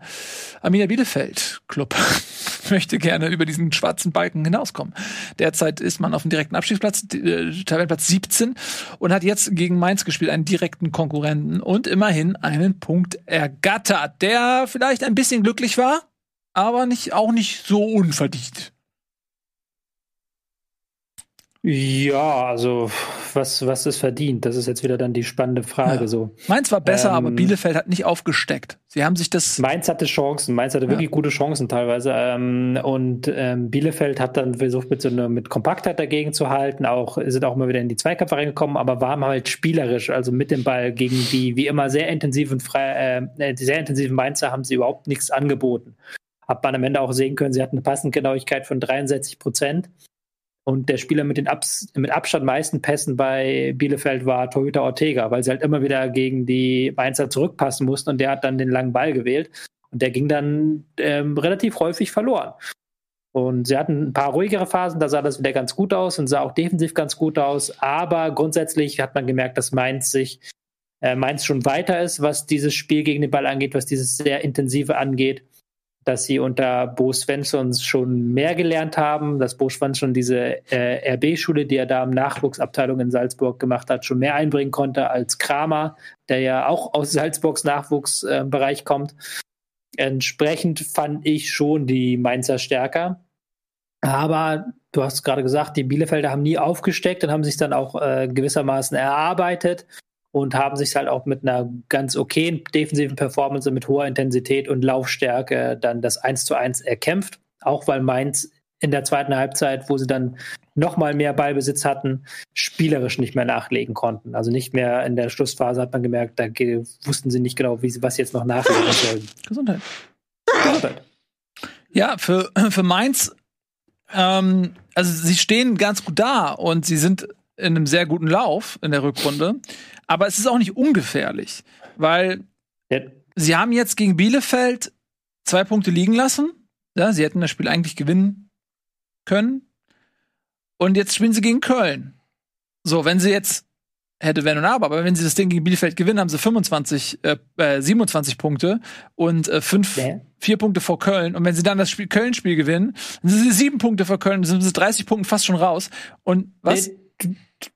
Arminia Bielefeld Club möchte gerne über diesen schwarzen Balken hinauskommen. Derzeit ist man auf dem direkten Abstiegsplatz, äh, Tabellenplatz 17 und hat jetzt gegen Mainz gespielt, einen direkten Konkurrenten und immerhin einen Punkt ergattert, der vielleicht ein bisschen glücklich war, aber nicht, auch nicht so unverdient. Ja, also was, was ist verdient? Das ist jetzt wieder dann die spannende Frage. Ja. So. Mainz war besser, ähm, aber Bielefeld hat nicht aufgesteckt. Sie haben sich das. Mainz hatte Chancen, Mainz hatte ja. wirklich gute Chancen teilweise. Ähm, und ähm, Bielefeld hat dann versucht, mit so einer mit Kompaktheit dagegen zu halten, auch sind auch immer wieder in die Zweikämpfe reingekommen, aber waren halt spielerisch, also mit dem Ball gegen die wie immer sehr intensiven frei, äh, die sehr intensiven Mainzer haben sie überhaupt nichts angeboten. Hat man am Ende auch sehen können, sie hatten eine Passgenauigkeit von 63 Prozent. Und der Spieler mit den Abs mit Abstand meisten Pässen bei Bielefeld war Toyota Ortega, weil sie halt immer wieder gegen die Mainzer zurückpassen mussten und der hat dann den langen Ball gewählt. Und der ging dann ähm, relativ häufig verloren. Und sie hatten ein paar ruhigere Phasen, da sah das wieder ganz gut aus und sah auch defensiv ganz gut aus. Aber grundsätzlich hat man gemerkt, dass Mainz sich äh, Mainz schon weiter ist, was dieses Spiel gegen den Ball angeht, was dieses sehr intensive angeht dass sie unter Bo Svensson schon mehr gelernt haben, dass Bo Svensson diese äh, RB-Schule, die er da im Nachwuchsabteilung in Salzburg gemacht hat, schon mehr einbringen konnte als Kramer, der ja auch aus Salzburgs Nachwuchsbereich äh, kommt. Entsprechend fand ich schon die Mainzer stärker. Aber du hast gerade gesagt, die Bielefelder haben nie aufgesteckt und haben sich dann auch äh, gewissermaßen erarbeitet und haben sich halt auch mit einer ganz okayen defensiven Performance mit hoher Intensität und Laufstärke dann das 1 zu 1 erkämpft. Auch weil Mainz in der zweiten Halbzeit, wo sie dann noch mal mehr Ballbesitz hatten, spielerisch nicht mehr nachlegen konnten. Also nicht mehr in der Schlussphase hat man gemerkt, da wussten sie nicht genau, wie sie, was sie jetzt noch nachlegen sollen. Gesundheit. Gesundheit. Ja, für, für Mainz, ähm, also sie stehen ganz gut da und sie sind in einem sehr guten Lauf in der Rückrunde. Aber es ist auch nicht ungefährlich, weil ja. sie haben jetzt gegen Bielefeld zwei Punkte liegen lassen. Ja, sie hätten das Spiel eigentlich gewinnen können. Und jetzt spielen sie gegen Köln. So, wenn sie jetzt hätte wenn und aber, aber wenn sie das Ding gegen Bielefeld gewinnen, haben sie 25, äh, 27 äh, Punkte und äh, fünf, ja. vier Punkte vor Köln. Und wenn sie dann das Spiel, Köln-Spiel gewinnen, dann sind sie sieben Punkte vor Köln, dann sind sie 30 Punkte fast schon raus. Und was? Nee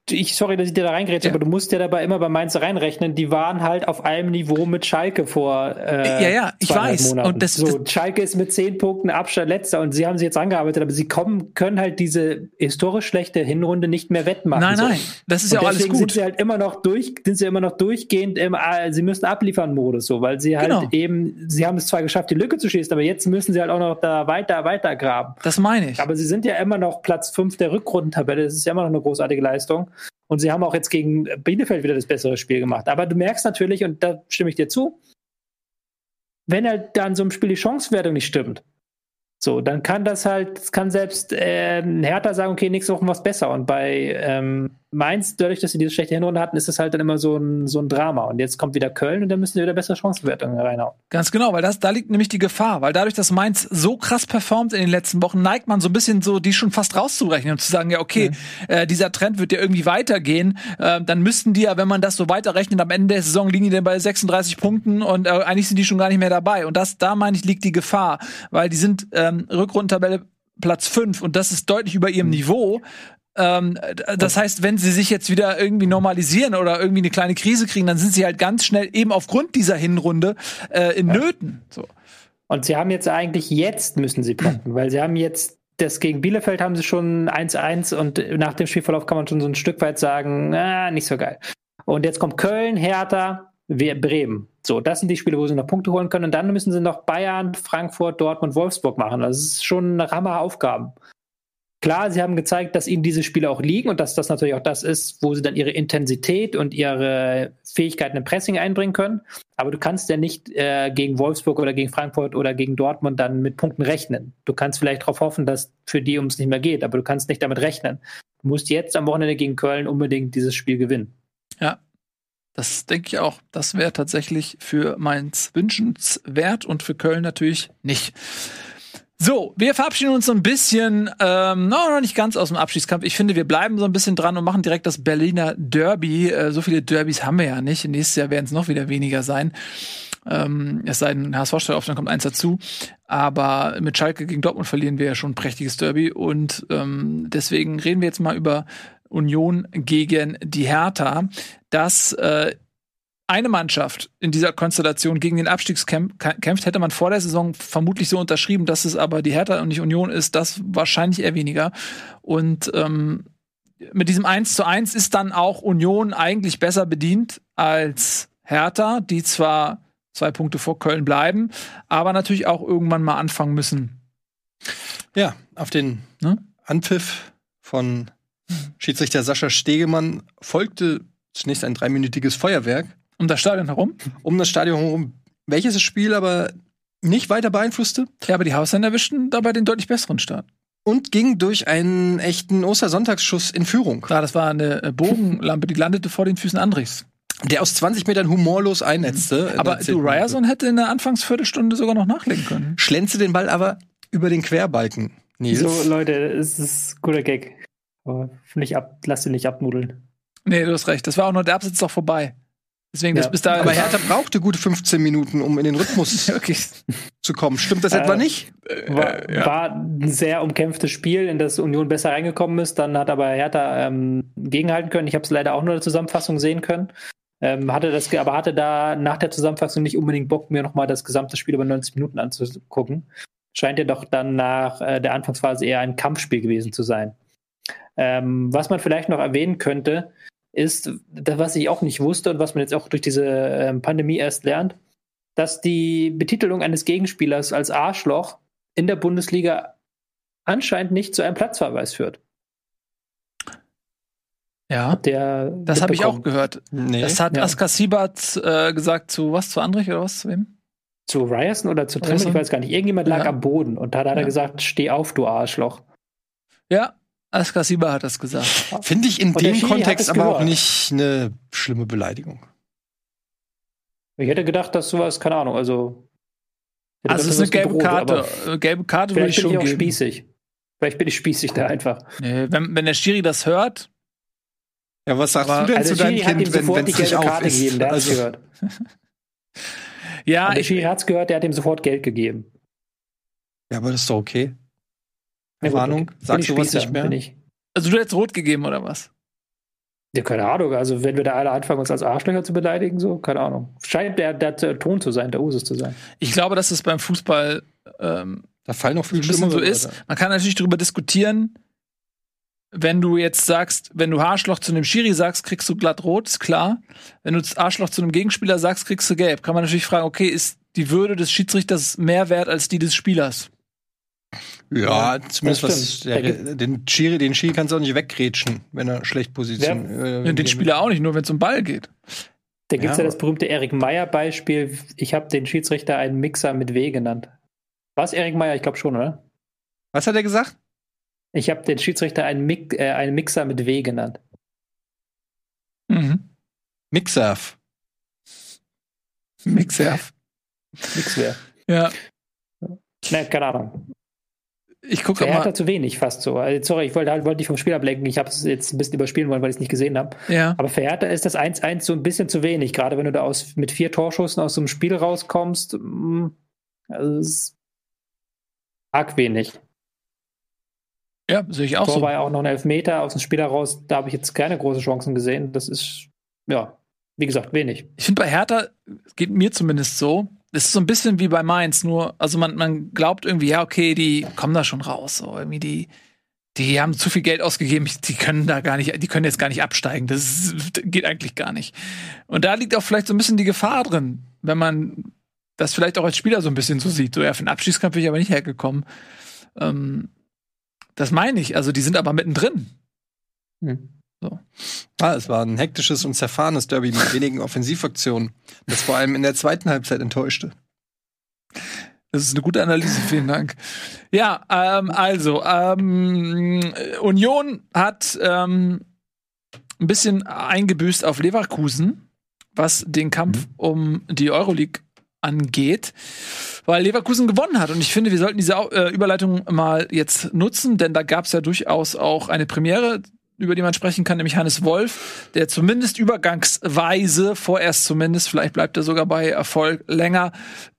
ich, sorry, dass ich dir da reingrätsche, ja. aber du musst ja dabei immer bei Mainz reinrechnen, die waren halt auf einem Niveau mit Schalke vor äh, Ja, ja, ich weiß. Monaten. Und das, so, Schalke ist mit zehn Punkten Abstand letzter und sie haben sich jetzt angearbeitet, aber sie kommen, können halt diese historisch schlechte Hinrunde nicht mehr wettmachen. Nein, nein, so. das ist und ja alles gut. sind sie halt immer noch durch, sind sie immer noch durchgehend im, äh, sie müssen abliefern Modus so, weil sie halt genau. eben, sie haben es zwar geschafft, die Lücke zu schießen, aber jetzt müssen sie halt auch noch da weiter, weiter graben. Das meine ich. Aber sie sind ja immer noch Platz fünf der Rückrundentabelle, das ist ja immer noch eine großartige Leistung. Und sie haben auch jetzt gegen Bielefeld wieder das bessere Spiel gemacht. Aber du merkst natürlich, und da stimme ich dir zu, wenn halt dann so einem Spiel die Chancewertung nicht stimmt, so, dann kann das halt, kann selbst äh, Hertha sagen, okay, nächste Woche was besser. Und bei ähm, Mainz, dadurch, dass sie diese schlechte Hinrunde hatten, ist es halt dann immer so ein, so ein Drama. Und jetzt kommt wieder Köln und dann müssen sie wieder bessere Chancenwertungen reinhauen. Ganz genau, weil das, da liegt nämlich die Gefahr, weil dadurch, dass Mainz so krass performt in den letzten Wochen, neigt man so ein bisschen so, die schon fast rauszurechnen und zu sagen, ja, okay, ja. Äh, dieser Trend wird ja irgendwie weitergehen. Äh, dann müssten die ja, wenn man das so weiterrechnet, am Ende der Saison liegen die dann bei 36 Punkten und äh, eigentlich sind die schon gar nicht mehr dabei. Und das, da meine ich, liegt die Gefahr, weil die sind ähm, Rückrundentabelle Platz 5 und das ist deutlich über ihrem mhm. Niveau. Ähm, das heißt, wenn sie sich jetzt wieder irgendwie normalisieren oder irgendwie eine kleine Krise kriegen, dann sind sie halt ganz schnell eben aufgrund dieser Hinrunde äh, in ja. Nöten. So. Und sie haben jetzt eigentlich jetzt müssen sie punkten, weil sie haben jetzt das gegen Bielefeld haben sie schon 1-1 und nach dem Spielverlauf kann man schon so ein Stück weit sagen, ah, nicht so geil. Und jetzt kommt Köln, Hertha, Bremen. So, das sind die Spiele, wo sie noch Punkte holen können. Und dann müssen sie noch Bayern, Frankfurt, Dortmund, Wolfsburg machen. Das ist schon eine Ramme Aufgaben. Klar, sie haben gezeigt, dass ihnen diese Spiele auch liegen und dass das natürlich auch das ist, wo sie dann ihre Intensität und ihre Fähigkeiten im Pressing einbringen können. Aber du kannst ja nicht äh, gegen Wolfsburg oder gegen Frankfurt oder gegen Dortmund dann mit Punkten rechnen. Du kannst vielleicht darauf hoffen, dass für die ums nicht mehr geht, aber du kannst nicht damit rechnen. Du musst jetzt am Wochenende gegen Köln unbedingt dieses Spiel gewinnen. Ja, das denke ich auch. Das wäre tatsächlich für Mainz wünschenswert und für Köln natürlich nicht. So, wir verabschieden uns so ein bisschen, ähm, no, noch nicht ganz aus dem Abschiedskampf. Ich finde, wir bleiben so ein bisschen dran und machen direkt das Berliner Derby. Äh, so viele Derbys haben wir ja nicht. Nächstes Jahr werden es noch wieder weniger sein. Ähm, es sei denn, HSV steigt auf, dann kommt eins dazu. Aber mit Schalke gegen Dortmund verlieren wir ja schon ein prächtiges Derby. Und ähm, deswegen reden wir jetzt mal über Union gegen die Hertha. Das äh, eine Mannschaft in dieser Konstellation gegen den Abstieg kämpft, hätte man vor der Saison vermutlich so unterschrieben, dass es aber die Hertha und nicht Union ist, das wahrscheinlich eher weniger. Und ähm, mit diesem 1 zu 1 ist dann auch Union eigentlich besser bedient als Hertha, die zwar zwei Punkte vor Köln bleiben, aber natürlich auch irgendwann mal anfangen müssen. Ja, auf den ne? Anpfiff von Schiedsrichter Sascha Stegemann folgte zunächst ein dreiminütiges Feuerwerk um das Stadion herum? Um das Stadion herum, welches das Spiel aber nicht weiter beeinflusste. Ja, aber die Hausländer erwischten dabei den deutlich besseren Start. Und ging durch einen echten Ostersonntagsschuss in Führung. Ja, das war eine äh, Bogenlampe, die landete vor den Füßen Andrichs. Der aus 20 Metern humorlos einnetzte. Mhm. Aber du, Ryerson hätte in der Anfangsviertelstunde sogar noch nachlegen können. Schlänzte den Ball aber über den Querbalken. Nils. So, Leute, es ist ein guter Gag. Aber nicht ab, lass ihn nicht abnudeln. Nee, du hast recht. Das war auch nur der Absatz doch vorbei. Deswegen, ja. das bis da. Aber Hertha brauchte gute 15 Minuten, um in den Rhythmus okay. zu kommen. Stimmt das äh, etwa nicht? War, ja. war, ein sehr umkämpftes Spiel, in das Union besser reingekommen ist. Dann hat aber Hertha ähm, gegenhalten können. Ich habe es leider auch nur in der Zusammenfassung sehen können. Ähm, hatte das, aber hatte da nach der Zusammenfassung nicht unbedingt Bock, mir nochmal das gesamte Spiel über 90 Minuten anzugucken. Scheint ja doch dann nach äh, der Anfangsphase eher ein Kampfspiel gewesen zu sein. Ähm, was man vielleicht noch erwähnen könnte, ist, was ich auch nicht wusste und was man jetzt auch durch diese ähm, Pandemie erst lernt, dass die Betitelung eines Gegenspielers als Arschloch in der Bundesliga anscheinend nicht zu einem Platzverweis führt. Ja, der das habe ich auch gehört. Nee. Das hat ja. Askar Siebert äh, gesagt zu was, zu Andrich oder was, zu wem? Zu Ryerson oder zu Trimmel, ich weiß gar nicht. Irgendjemand lag ja. am Boden und da hat er ja. gesagt, steh auf, du Arschloch. Ja, Askar Siba hat das gesagt. Finde ich in Und dem Kontext aber gehört. auch nicht eine schlimme Beleidigung. Ich hätte gedacht, dass sowas, keine Ahnung, also. Also es ist eine gelbe Brot, Karte. Äh, gelbe Karte würde ich schon bin ich auch geben. spießig. Vielleicht bin ich spießig da einfach. Nee, wenn, wenn der Schiri das hört. Ja, was sagst aber, du denn also zu deinem Kind, wenn es nicht auf ist? Gegeben, der also. gehört. ja, Und der Schiri hat es gehört, der hat ihm sofort Geld gegeben. Ja, aber das ist doch okay. Warnung, sagst du was nicht mehr? Also du hättest rot gegeben oder was? Ja, keine Ahnung. Also wenn wir da alle anfangen, uns als Arschlöcher zu beleidigen, so, keine Ahnung. Scheint der, der, der Ton zu sein, der Usus zu sein. Ich glaube, dass es beim Fußball ähm, da fallen noch viel ein bisschen so ist. Man kann natürlich darüber diskutieren, wenn du jetzt sagst, wenn du Arschloch zu einem Schiri sagst, kriegst du glatt rot, ist klar. Wenn du Arschloch zu einem Gegenspieler sagst, kriegst du gelb. Kann man natürlich fragen, okay, ist die Würde des Schiedsrichters mehr wert als die des Spielers? Ja, zumindest was der, den Schiri, den Schiri kannst du auch nicht weggrätschen, wenn er schlecht positioniert. Äh, den Spieler auch nicht, nur wenn es um Ball geht. Da gibt es ja. ja. das berühmte Erik Meyer-Beispiel. Ich habe den Schiedsrichter einen Mixer mit W genannt. Was Erik Meyer? Ich glaube schon, oder? Was hat er gesagt? Ich habe den Schiedsrichter einen, Mi äh, einen Mixer mit W genannt. Mhm. Mixerf. Mixerf. Mixwer. Ja. Ne, keine Ahnung. Ich gucke mal. zu wenig fast so. Also, sorry, ich wollte, halt, wollte dich vom Spiel ablenken. Ich habe es jetzt ein bisschen überspielen wollen, weil ich es nicht gesehen habe. Ja. Aber für Hertha ist das 1-1 so ein bisschen zu wenig. Gerade wenn du da aus, mit vier Torschüssen aus so einem Spiel rauskommst. Mm, also ist arg wenig. Ja, sehe ich auch Tor so. war ja auch noch ein Elfmeter aus dem Spiel heraus. Da habe ich jetzt keine großen Chancen gesehen. Das ist, ja, wie gesagt, wenig. Ich finde bei Hertha, es geht mir zumindest so, es ist so ein bisschen wie bei Mainz, nur, also man, man glaubt irgendwie, ja, okay, die kommen da schon raus. So, irgendwie die, die haben zu viel Geld ausgegeben, die können da gar nicht, die können jetzt gar nicht absteigen. Das geht eigentlich gar nicht. Und da liegt auch vielleicht so ein bisschen die Gefahr drin, wenn man das vielleicht auch als Spieler so ein bisschen so sieht. So, ja, für den Abschiedskampf bin ich aber nicht hergekommen. Ähm, das meine ich. Also, die sind aber mittendrin. Hm. So. Ah, es war ein hektisches und zerfahrenes Derby mit wenigen Offensivaktionen, das vor allem in der zweiten Halbzeit enttäuschte. Das ist eine gute Analyse, vielen Dank. Ja, ähm, also, ähm, Union hat ähm, ein bisschen eingebüßt auf Leverkusen, was den Kampf mhm. um die Euroleague angeht. weil Leverkusen gewonnen hat. Und ich finde, wir sollten diese äh, Überleitung mal jetzt nutzen, denn da gab es ja durchaus auch eine Premiere über die man sprechen kann, nämlich Hannes Wolf, der zumindest übergangsweise, vorerst zumindest, vielleicht bleibt er sogar bei Erfolg länger,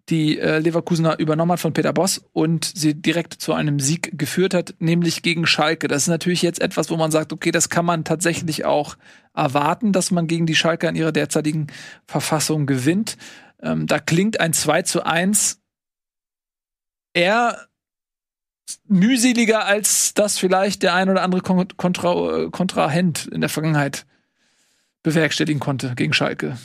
die äh, Leverkusener übernommen hat von Peter Boss und sie direkt zu einem Sieg geführt hat, nämlich gegen Schalke. Das ist natürlich jetzt etwas, wo man sagt, okay, das kann man tatsächlich auch erwarten, dass man gegen die Schalke in ihrer derzeitigen Verfassung gewinnt. Ähm, da klingt ein 2 zu 1 eher mühseliger, als das vielleicht der ein oder andere Kon Kontra äh, Kontrahent in der Vergangenheit bewerkstelligen konnte gegen Schalke.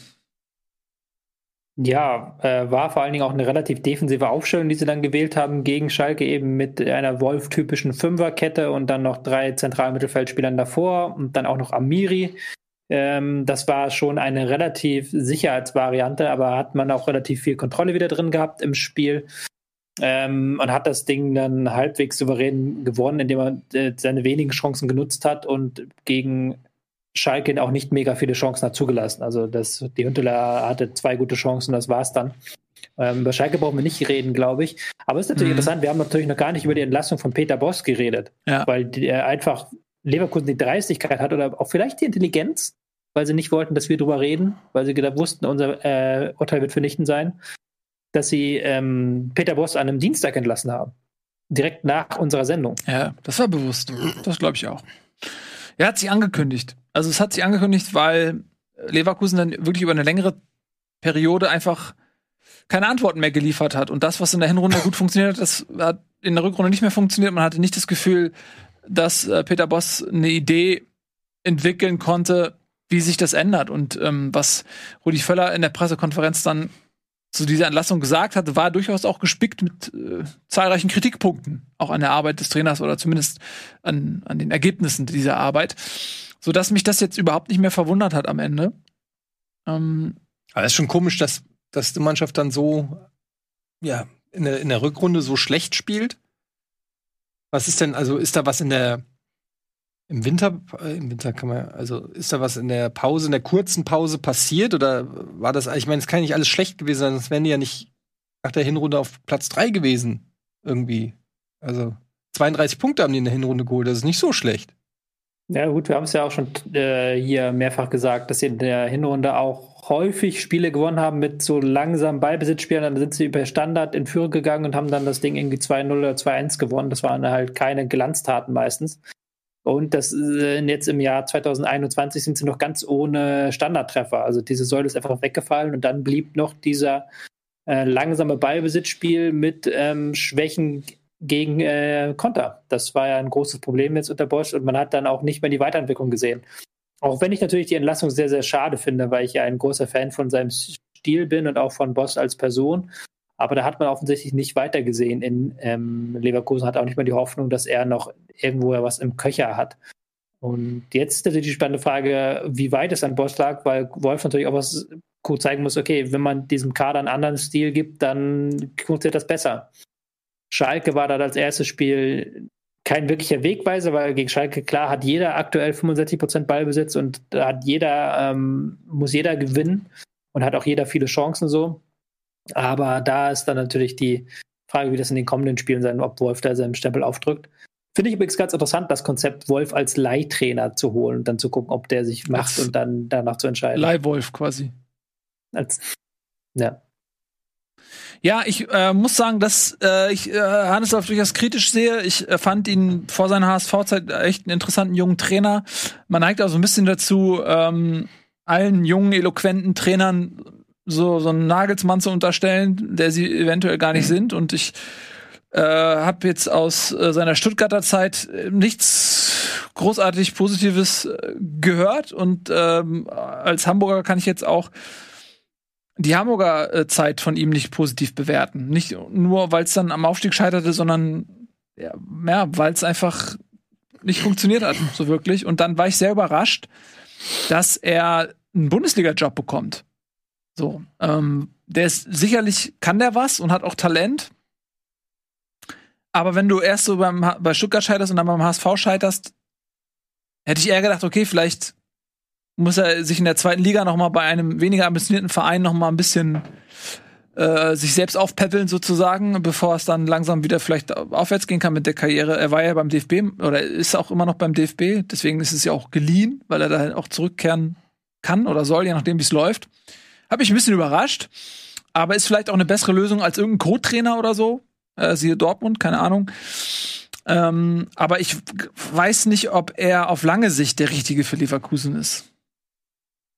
Ja, äh, war vor allen Dingen auch eine relativ defensive Aufstellung, die sie dann gewählt haben gegen Schalke, eben mit einer Wolf-typischen Fünferkette und dann noch drei Zentralmittelfeldspielern davor und dann auch noch Amiri. Ähm, das war schon eine relativ Sicherheitsvariante, aber hat man auch relativ viel Kontrolle wieder drin gehabt im Spiel. Ähm, und hat das Ding dann halbwegs souverän gewonnen, indem er äh, seine wenigen Chancen genutzt hat und gegen Schalke auch nicht mega viele Chancen hat zugelassen. Also das, die Hünteler hatte zwei gute Chancen, das war's dann. Ähm, über Schalke brauchen wir nicht reden, glaube ich. Aber es ist natürlich mhm. interessant, wir haben natürlich noch gar nicht über die Entlassung von Peter Boss geredet, ja. weil er einfach Leverkusen die Dreistigkeit hat oder auch vielleicht die Intelligenz, weil sie nicht wollten, dass wir drüber reden, weil sie wussten, unser äh, Urteil wird vernichtend sein, dass sie ähm, Peter Boss an einem Dienstag entlassen haben. Direkt nach unserer Sendung. Ja, das war bewusst. Das glaube ich auch. Er hat sie angekündigt. Also es hat sich angekündigt, weil Leverkusen dann wirklich über eine längere Periode einfach keine Antworten mehr geliefert hat. Und das, was in der Hinrunde gut funktioniert hat, das hat in der Rückrunde nicht mehr funktioniert. Man hatte nicht das Gefühl, dass äh, Peter Boss eine Idee entwickeln konnte, wie sich das ändert. Und ähm, was Rudi Völler in der Pressekonferenz dann zu dieser Entlassung gesagt hat, war durchaus auch gespickt mit äh, zahlreichen Kritikpunkten, auch an der Arbeit des Trainers oder zumindest an, an den Ergebnissen dieser Arbeit so dass mich das jetzt überhaupt nicht mehr verwundert hat am Ende. Ähm, Aber es ist schon komisch, dass, dass die Mannschaft dann so, ja, in der, in der Rückrunde so schlecht spielt. Was ist denn, also ist da was in der, im Winter, äh, im Winter kann man, also ist da was in der Pause, in der kurzen Pause passiert oder war das, ich meine, es kann nicht alles schlecht gewesen sein, sonst wären die ja nicht nach der Hinrunde auf Platz 3 gewesen, irgendwie. Also 32 Punkte haben die in der Hinrunde geholt, das ist nicht so schlecht. Ja, gut, wir haben es ja auch schon äh, hier mehrfach gesagt, dass sie in der Hinrunde auch häufig Spiele gewonnen haben mit so langsamen Ballbesitzspielen. Dann sind sie über Standard in Führung gegangen und haben dann das Ding irgendwie 2-0 oder 2-1 gewonnen. Das waren halt keine Glanztaten meistens. Und das äh, jetzt im Jahr 2021 sind sie noch ganz ohne Standardtreffer. Also diese Säule ist einfach weggefallen und dann blieb noch dieser äh, langsame Ballbesitzspiel mit ähm, Schwächen gegen äh, Konter. Das war ja ein großes Problem jetzt unter Bosch und man hat dann auch nicht mehr die Weiterentwicklung gesehen. Auch wenn ich natürlich die Entlassung sehr, sehr schade finde, weil ich ja ein großer Fan von seinem Stil bin und auch von Bosch als Person. Aber da hat man offensichtlich nicht weitergesehen in ähm, Leverkusen, hat auch nicht mehr die Hoffnung, dass er noch irgendwo was im Köcher hat. Und jetzt ist natürlich die spannende Frage, wie weit es an Bosch lag, weil Wolf natürlich auch was gut zeigen muss, okay, wenn man diesem Kader einen anderen Stil gibt, dann funktioniert das besser. Schalke war dann als erstes Spiel kein wirklicher Wegweiser, weil gegen Schalke, klar, hat jeder aktuell 65% Ballbesitz und da hat jeder, ähm, muss jeder gewinnen und hat auch jeder viele Chancen so. Aber da ist dann natürlich die Frage, wie das in den kommenden Spielen sein, ob Wolf da seinen Stempel aufdrückt. Finde ich übrigens ganz interessant, das Konzept Wolf als Leihtrainer zu holen und dann zu gucken, ob der sich macht und dann danach zu entscheiden. Leihwolf quasi. Als, ja. Ja, ich äh, muss sagen, dass äh, ich äh, Hannes Wolf durchaus kritisch sehe. Ich äh, fand ihn vor seiner HSV-Zeit echt einen interessanten jungen Trainer. Man neigt auch so ein bisschen dazu, ähm, allen jungen, eloquenten Trainern so, so einen Nagelsmann zu unterstellen, der sie eventuell gar nicht mhm. sind. Und ich äh, habe jetzt aus äh, seiner Stuttgarter Zeit nichts großartig Positives äh, gehört. Und ähm, als Hamburger kann ich jetzt auch die Hamburger äh, Zeit von ihm nicht positiv bewerten. Nicht nur, weil es dann am Aufstieg scheiterte, sondern ja, ja weil es einfach nicht funktioniert hat, so wirklich. Und dann war ich sehr überrascht, dass er einen Bundesliga-Job bekommt. So, ähm, der ist sicherlich kann der was und hat auch Talent. Aber wenn du erst so beim, bei Stuttgart scheiterst und dann beim HSV scheiterst, hätte ich eher gedacht, okay, vielleicht muss er sich in der zweiten Liga noch mal bei einem weniger ambitionierten Verein noch mal ein bisschen äh, sich selbst aufpäppeln sozusagen, bevor es dann langsam wieder vielleicht aufwärts gehen kann mit der Karriere. Er war ja beim DFB oder ist auch immer noch beim DFB, deswegen ist es ja auch geliehen, weil er da auch zurückkehren kann oder soll, je nachdem wie es läuft. Hab mich ein bisschen überrascht, aber ist vielleicht auch eine bessere Lösung als irgendein Co-Trainer oder so. Äh, siehe Dortmund, keine Ahnung. Ähm, aber ich weiß nicht, ob er auf lange Sicht der richtige für Leverkusen ist.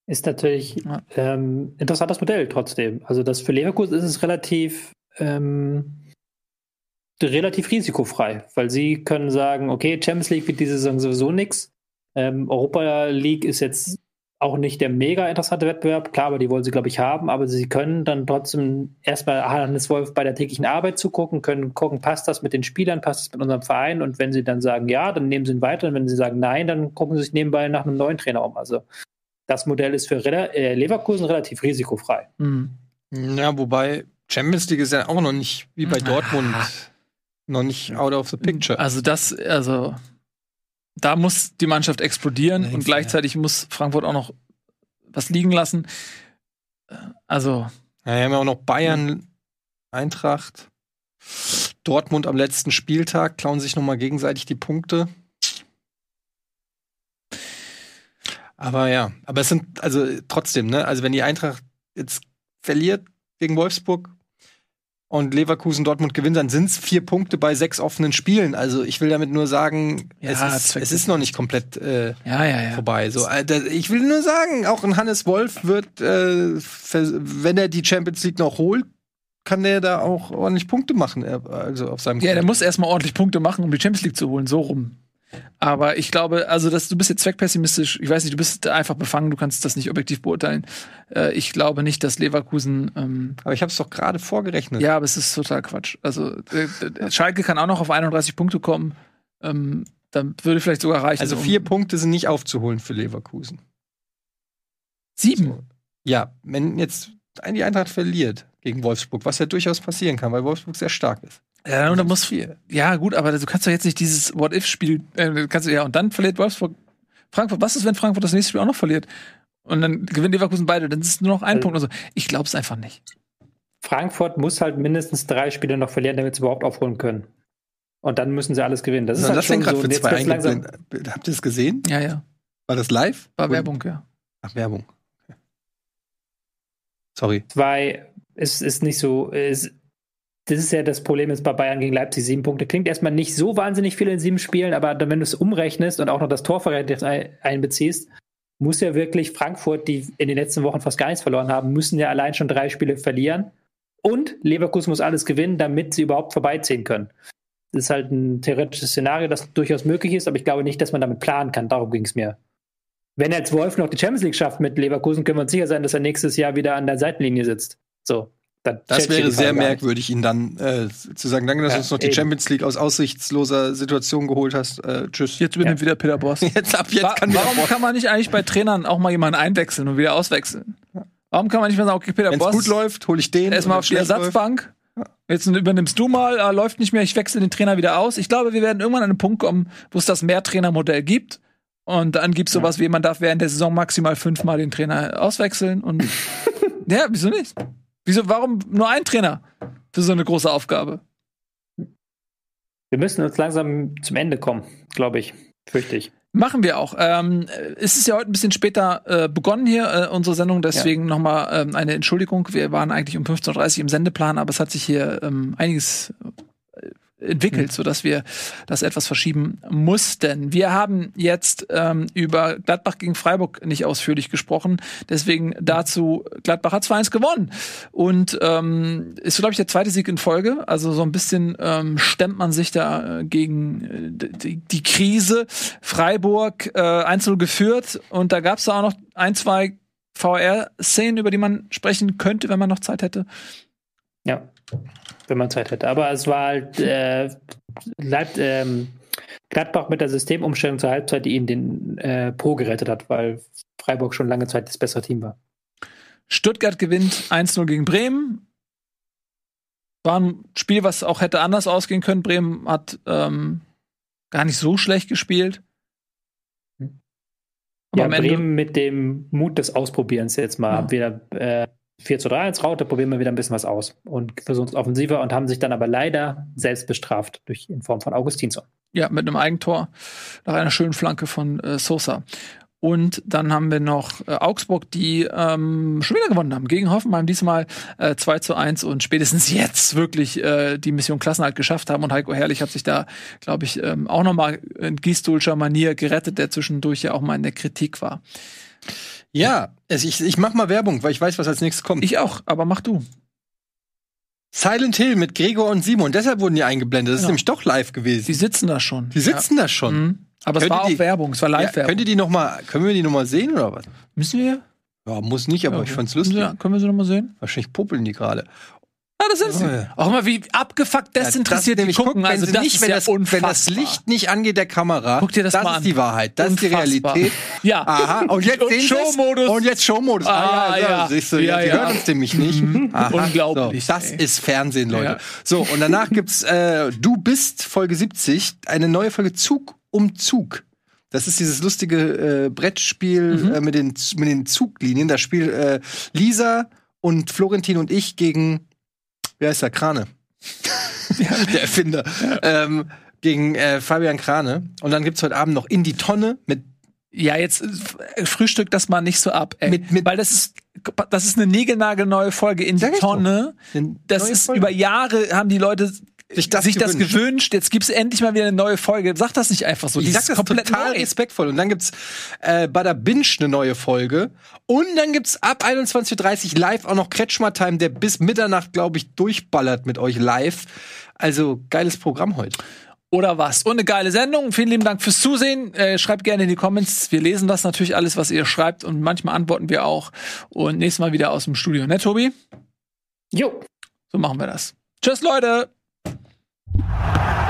Ist natürlich Ja. ähm, interessantes Modell trotzdem. Also das für Leverkusen ist es relativ ähm, relativ risikofrei, weil sie können sagen, okay, Champions League wird diese Saison sowieso nix. Ähm, Europa League ist jetzt auch nicht der mega interessante Wettbewerb, klar, aber die wollen sie, glaube ich, haben, aber sie können dann trotzdem erstmal Hannes Wolf bei der täglichen Arbeit zugucken, können gucken, passt das mit den Spielern, passt das mit unserem Verein und wenn sie dann sagen ja, dann nehmen sie ihn weiter und wenn sie sagen nein, dann gucken sie sich nebenbei nach einem neuen Trainer um. Also das Modell ist für äh, Leverkusen relativ risikofrei. Hm. Ja, wobei Champions League ist ja auch noch nicht wie bei Ah. Dortmund noch nicht out of the picture. Also das, also da muss die Mannschaft explodieren Nein, und gleichzeitig muss Frankfurt auch noch was liegen lassen. Äh, Also Ja, wir haben ja auch noch Bayern, Eintracht, Dortmund am letzten Spieltag, klauen sich noch mal gegenseitig die Punkte. Aber ja, aber es sind, also trotzdem, ne, also wenn die Eintracht jetzt verliert gegen Wolfsburg und Leverkusen Dortmund gewinnt, dann sind es vier Punkte bei sechs offenen Spielen. Also ich will damit nur sagen, Ja, es, ist, es ist noch nicht komplett äh, ja, ja, vorbei. So, Alter, ich will nur sagen, auch ein Hannes Wolf wird, äh, wenn er die Champions League noch holt, kann der da auch ordentlich Punkte machen, er- also auf seinem Ja, der Konto. muss erstmal ordentlich Punkte machen, um die Champions League zu holen, so rum. Aber ich glaube, also dass du bist jetzt zweckpessimistisch. Ich weiß nicht, du bist einfach befangen, du kannst das nicht objektiv beurteilen. Äh, ich glaube nicht, dass Leverkusen. Ähm, Aber ich habe es doch gerade vorgerechnet. ja, aber es ist total Quatsch. Also äh, äh, Schalke kann auch noch auf 31 Punkte kommen. Ähm, dann würde vielleicht sogar reichen. Also um- vier Punkte sind nicht aufzuholen für Leverkusen. sieben. Ja, wenn jetzt die Eintracht verliert gegen Wolfsburg, was ja durchaus passieren kann, weil Wolfsburg sehr stark ist. Ja, und dann muss vier. Ja, gut, aber du kannst doch jetzt nicht dieses What-If-Spiel, äh, kannst du, ja, und dann verliert Wolfsburg Frankfurt. Was ist, wenn Frankfurt das nächste Spiel auch noch verliert? Und dann gewinnt Leverkusen beide, dann ist es nur noch ein Also- Punkt oder so. Ich glaube es einfach nicht. Frankfurt muss halt mindestens drei Spiele noch verlieren, damit sie überhaupt aufholen können. Und dann müssen sie alles gewinnen. Das ist ist halt das schon gerade so. für jetzt zwei wird's langsam? Habt ihr es gesehen? Ja, ja. War das live? War Und- Werbung, ja. Ach, Werbung. Okay. Sorry. zwei ist, ist nicht so. Ist, das ist ja das Problem jetzt bei Bayern gegen Leipzig. Sieben Punkte klingt erstmal nicht so wahnsinnig viel in sieben Spielen, aber wenn du es umrechnest und auch noch das Torverhältnis ein- einbeziehst, muss ja wirklich Frankfurt, die in den letzten Wochen fast gar nichts verloren haben, müssen ja allein schon drei Spiele verlieren. Und Leverkusen muss alles gewinnen, damit sie überhaupt vorbeiziehen können. Das ist halt ein theoretisches Szenario, das durchaus möglich ist, aber ich glaube nicht, dass man damit planen kann. Darum ging es mir. Wenn jetzt Wolf noch die Champions League schafft mit Leverkusen, können wir uns sicher sein, dass er nächstes Jahr wieder an der Seitenlinie sitzt. So. Dann Das wäre die sehr merkwürdig, ihn dann äh, zu sagen, danke, dass Ja, du uns noch die eben. Champions League aus aussichtsloser Situation geholt hast. Äh, tschüss. Jetzt übernimmt wieder Peter Boss. Jetzt ab jetzt Wa- kann Warum kann man nicht eigentlich bei Trainern auch mal jemanden einwechseln und wieder auswechseln? Warum kann man nicht mal sagen, okay, Peter Wenn es Boss, gut läuft, hole ich den. erstmal auf die wenn's Ersatzbank. Jetzt übernimmst du mal, ah, läuft nicht mehr, ich wechsle den Trainer wieder aus. Ich glaube, wir werden irgendwann an einen Punkt kommen, wo es das Mehrtrainermodell gibt. Und dann gibt es sowas wie, man darf während der Saison maximal fünfmal den Trainer auswechseln. Und ja, wieso nicht? Wieso, warum nur ein Trainer für so eine große Aufgabe? Wir müssen uns langsam zum Ende kommen, glaube ich. Fürchte ich. Machen wir auch. Ähm, es ist ja heute ein bisschen später äh, begonnen hier, äh, unsere Sendung, deswegen noch nochmal ähm, eine Entschuldigung. Wir waren eigentlich um 15.30 Uhr im Sendeplan, aber es hat sich hier ähm, einiges entwickelt, sodass wir das etwas verschieben mussten. Wir haben jetzt ähm, über Gladbach gegen Freiburg nicht ausführlich gesprochen, deswegen dazu, Gladbach hat 2-1 gewonnen und ähm, ist, glaube ich, der zweite Sieg in Folge, also so ein bisschen ähm, stemmt man sich da äh, gegen äh, die, die Krise. Freiburg äh, 1-0 geführt und da gab es auch noch ein, zwei VR-Szenen, über die man sprechen könnte, wenn man noch Zeit hätte. Ja, wenn man Zeit hätte. Aber es war halt äh, Leib, ähm, Gladbach mit der Systemumstellung zur Halbzeit, die ihnen den äh, Po gerettet hat, weil Freiburg schon lange Zeit das bessere Team war. Stuttgart gewinnt 1-0 gegen Bremen. War ein Spiel, was auch hätte anders ausgehen können. Bremen hat ähm, gar nicht so schlecht gespielt. Aber Ja, Bremen mit dem Mut des Ausprobierens jetzt mal Ja. wieder äh, 4 zu 3 als Raute, probieren wir wieder ein bisschen was aus und versuchen es offensiver und haben sich dann aber leider selbst bestraft durch in Form von Augustinsson. Ja, mit einem Eigentor nach einer schönen Flanke von äh, Sosa. Und dann haben wir noch äh, Augsburg, die ähm, schon wieder gewonnen haben gegen Hoffenheim, diesmal äh, 2 zu 1 und spätestens jetzt wirklich äh, die Mission Klassenhalt geschafft haben. Und Heiko Herrlich hat sich da, glaube ich, ähm, auch nochmal in Gistolscher Manier gerettet, der zwischendurch ja auch mal in der Kritik war. Ja, also ich, ich mach mal Werbung, weil ich weiß, was als nächstes kommt. Ich auch, aber mach du. Silent Hill mit Gregor und Simon, deshalb wurden die eingeblendet. Das ist Genau. nämlich doch live gewesen. Die sitzen da schon. Die sitzen da schon. Mhm. Aber es Könnt war ihr auch die- Werbung, es war Ja, Live-Werbung. könnt ihr die noch mal, können wir die noch mal sehen oder was? Müssen wir? Ja, muss nicht, aber ich fand's lustig. Ja, können wir sie noch mal sehen? Wahrscheinlich popeln die gerade. Ah, das sind sie. Oh, ja. Auch immer wie abgefuckt desinteressiert Ja, die das nämlich, gucken. guck, also wenn, sie das nicht, ist wenn, ja das, wenn unfassbar. das Licht nicht angeht der Kamera, Guck dir das mal ist an. die Wahrheit, das ist die Unfassbar. Realität. Ja. Aha, und jetzt Und? Showmodus. Und jetzt Showmodus. Ah, Ah, ja, ja. ja. Siehst du, Ja, ja, die ja. hören uns nämlich nicht. Aha, Unglaublich, So, das ey. ist Fernsehen, Leute. Ja. So, und danach gibt's äh, Du bist Folge 70, eine neue Folge Zug um Zug. Das ist dieses lustige äh, Brettspiel Mhm. äh, mit, den, mit den Zuglinien. Da spielt äh, Lisa und Florentin und ich gegen, wie heißt der, Krane. der Erfinder. Ähm, gegen äh, Fabian Krane. Und dann gibt's heute Abend noch In die Tonne mit Ja, jetzt äh, Frühstück das mal nicht so ab, ey. Mit- mit- Weil das ist, das ist eine niegelnagelneue Folge in die. Tonne. Das neue ist Folge. über Jahre haben die Leute Sich das sich das gewünscht. gewünscht. Jetzt gibt's endlich mal wieder eine neue Folge. Sag das nicht einfach so. ich Die sag ist das komplett total neu. respektvoll. Und dann gibt's äh, Bada Binge eine neue Folge. Und dann gibt's ab 21.30 Uhr live auch noch Kretschmer Time, der bis Mitternacht, glaube ich, durchballert mit euch live. Also geiles Programm heute. Oder was? Und eine geile Sendung. Vielen lieben Dank fürs Zusehen. Äh, schreibt gerne in die Comments. Wir lesen das natürlich alles, was ihr schreibt. Und manchmal antworten wir auch. Und nächstes Mal wieder aus dem Studio. Ne, Tobi? Jo, So machen wir das. Tschüss, Leute.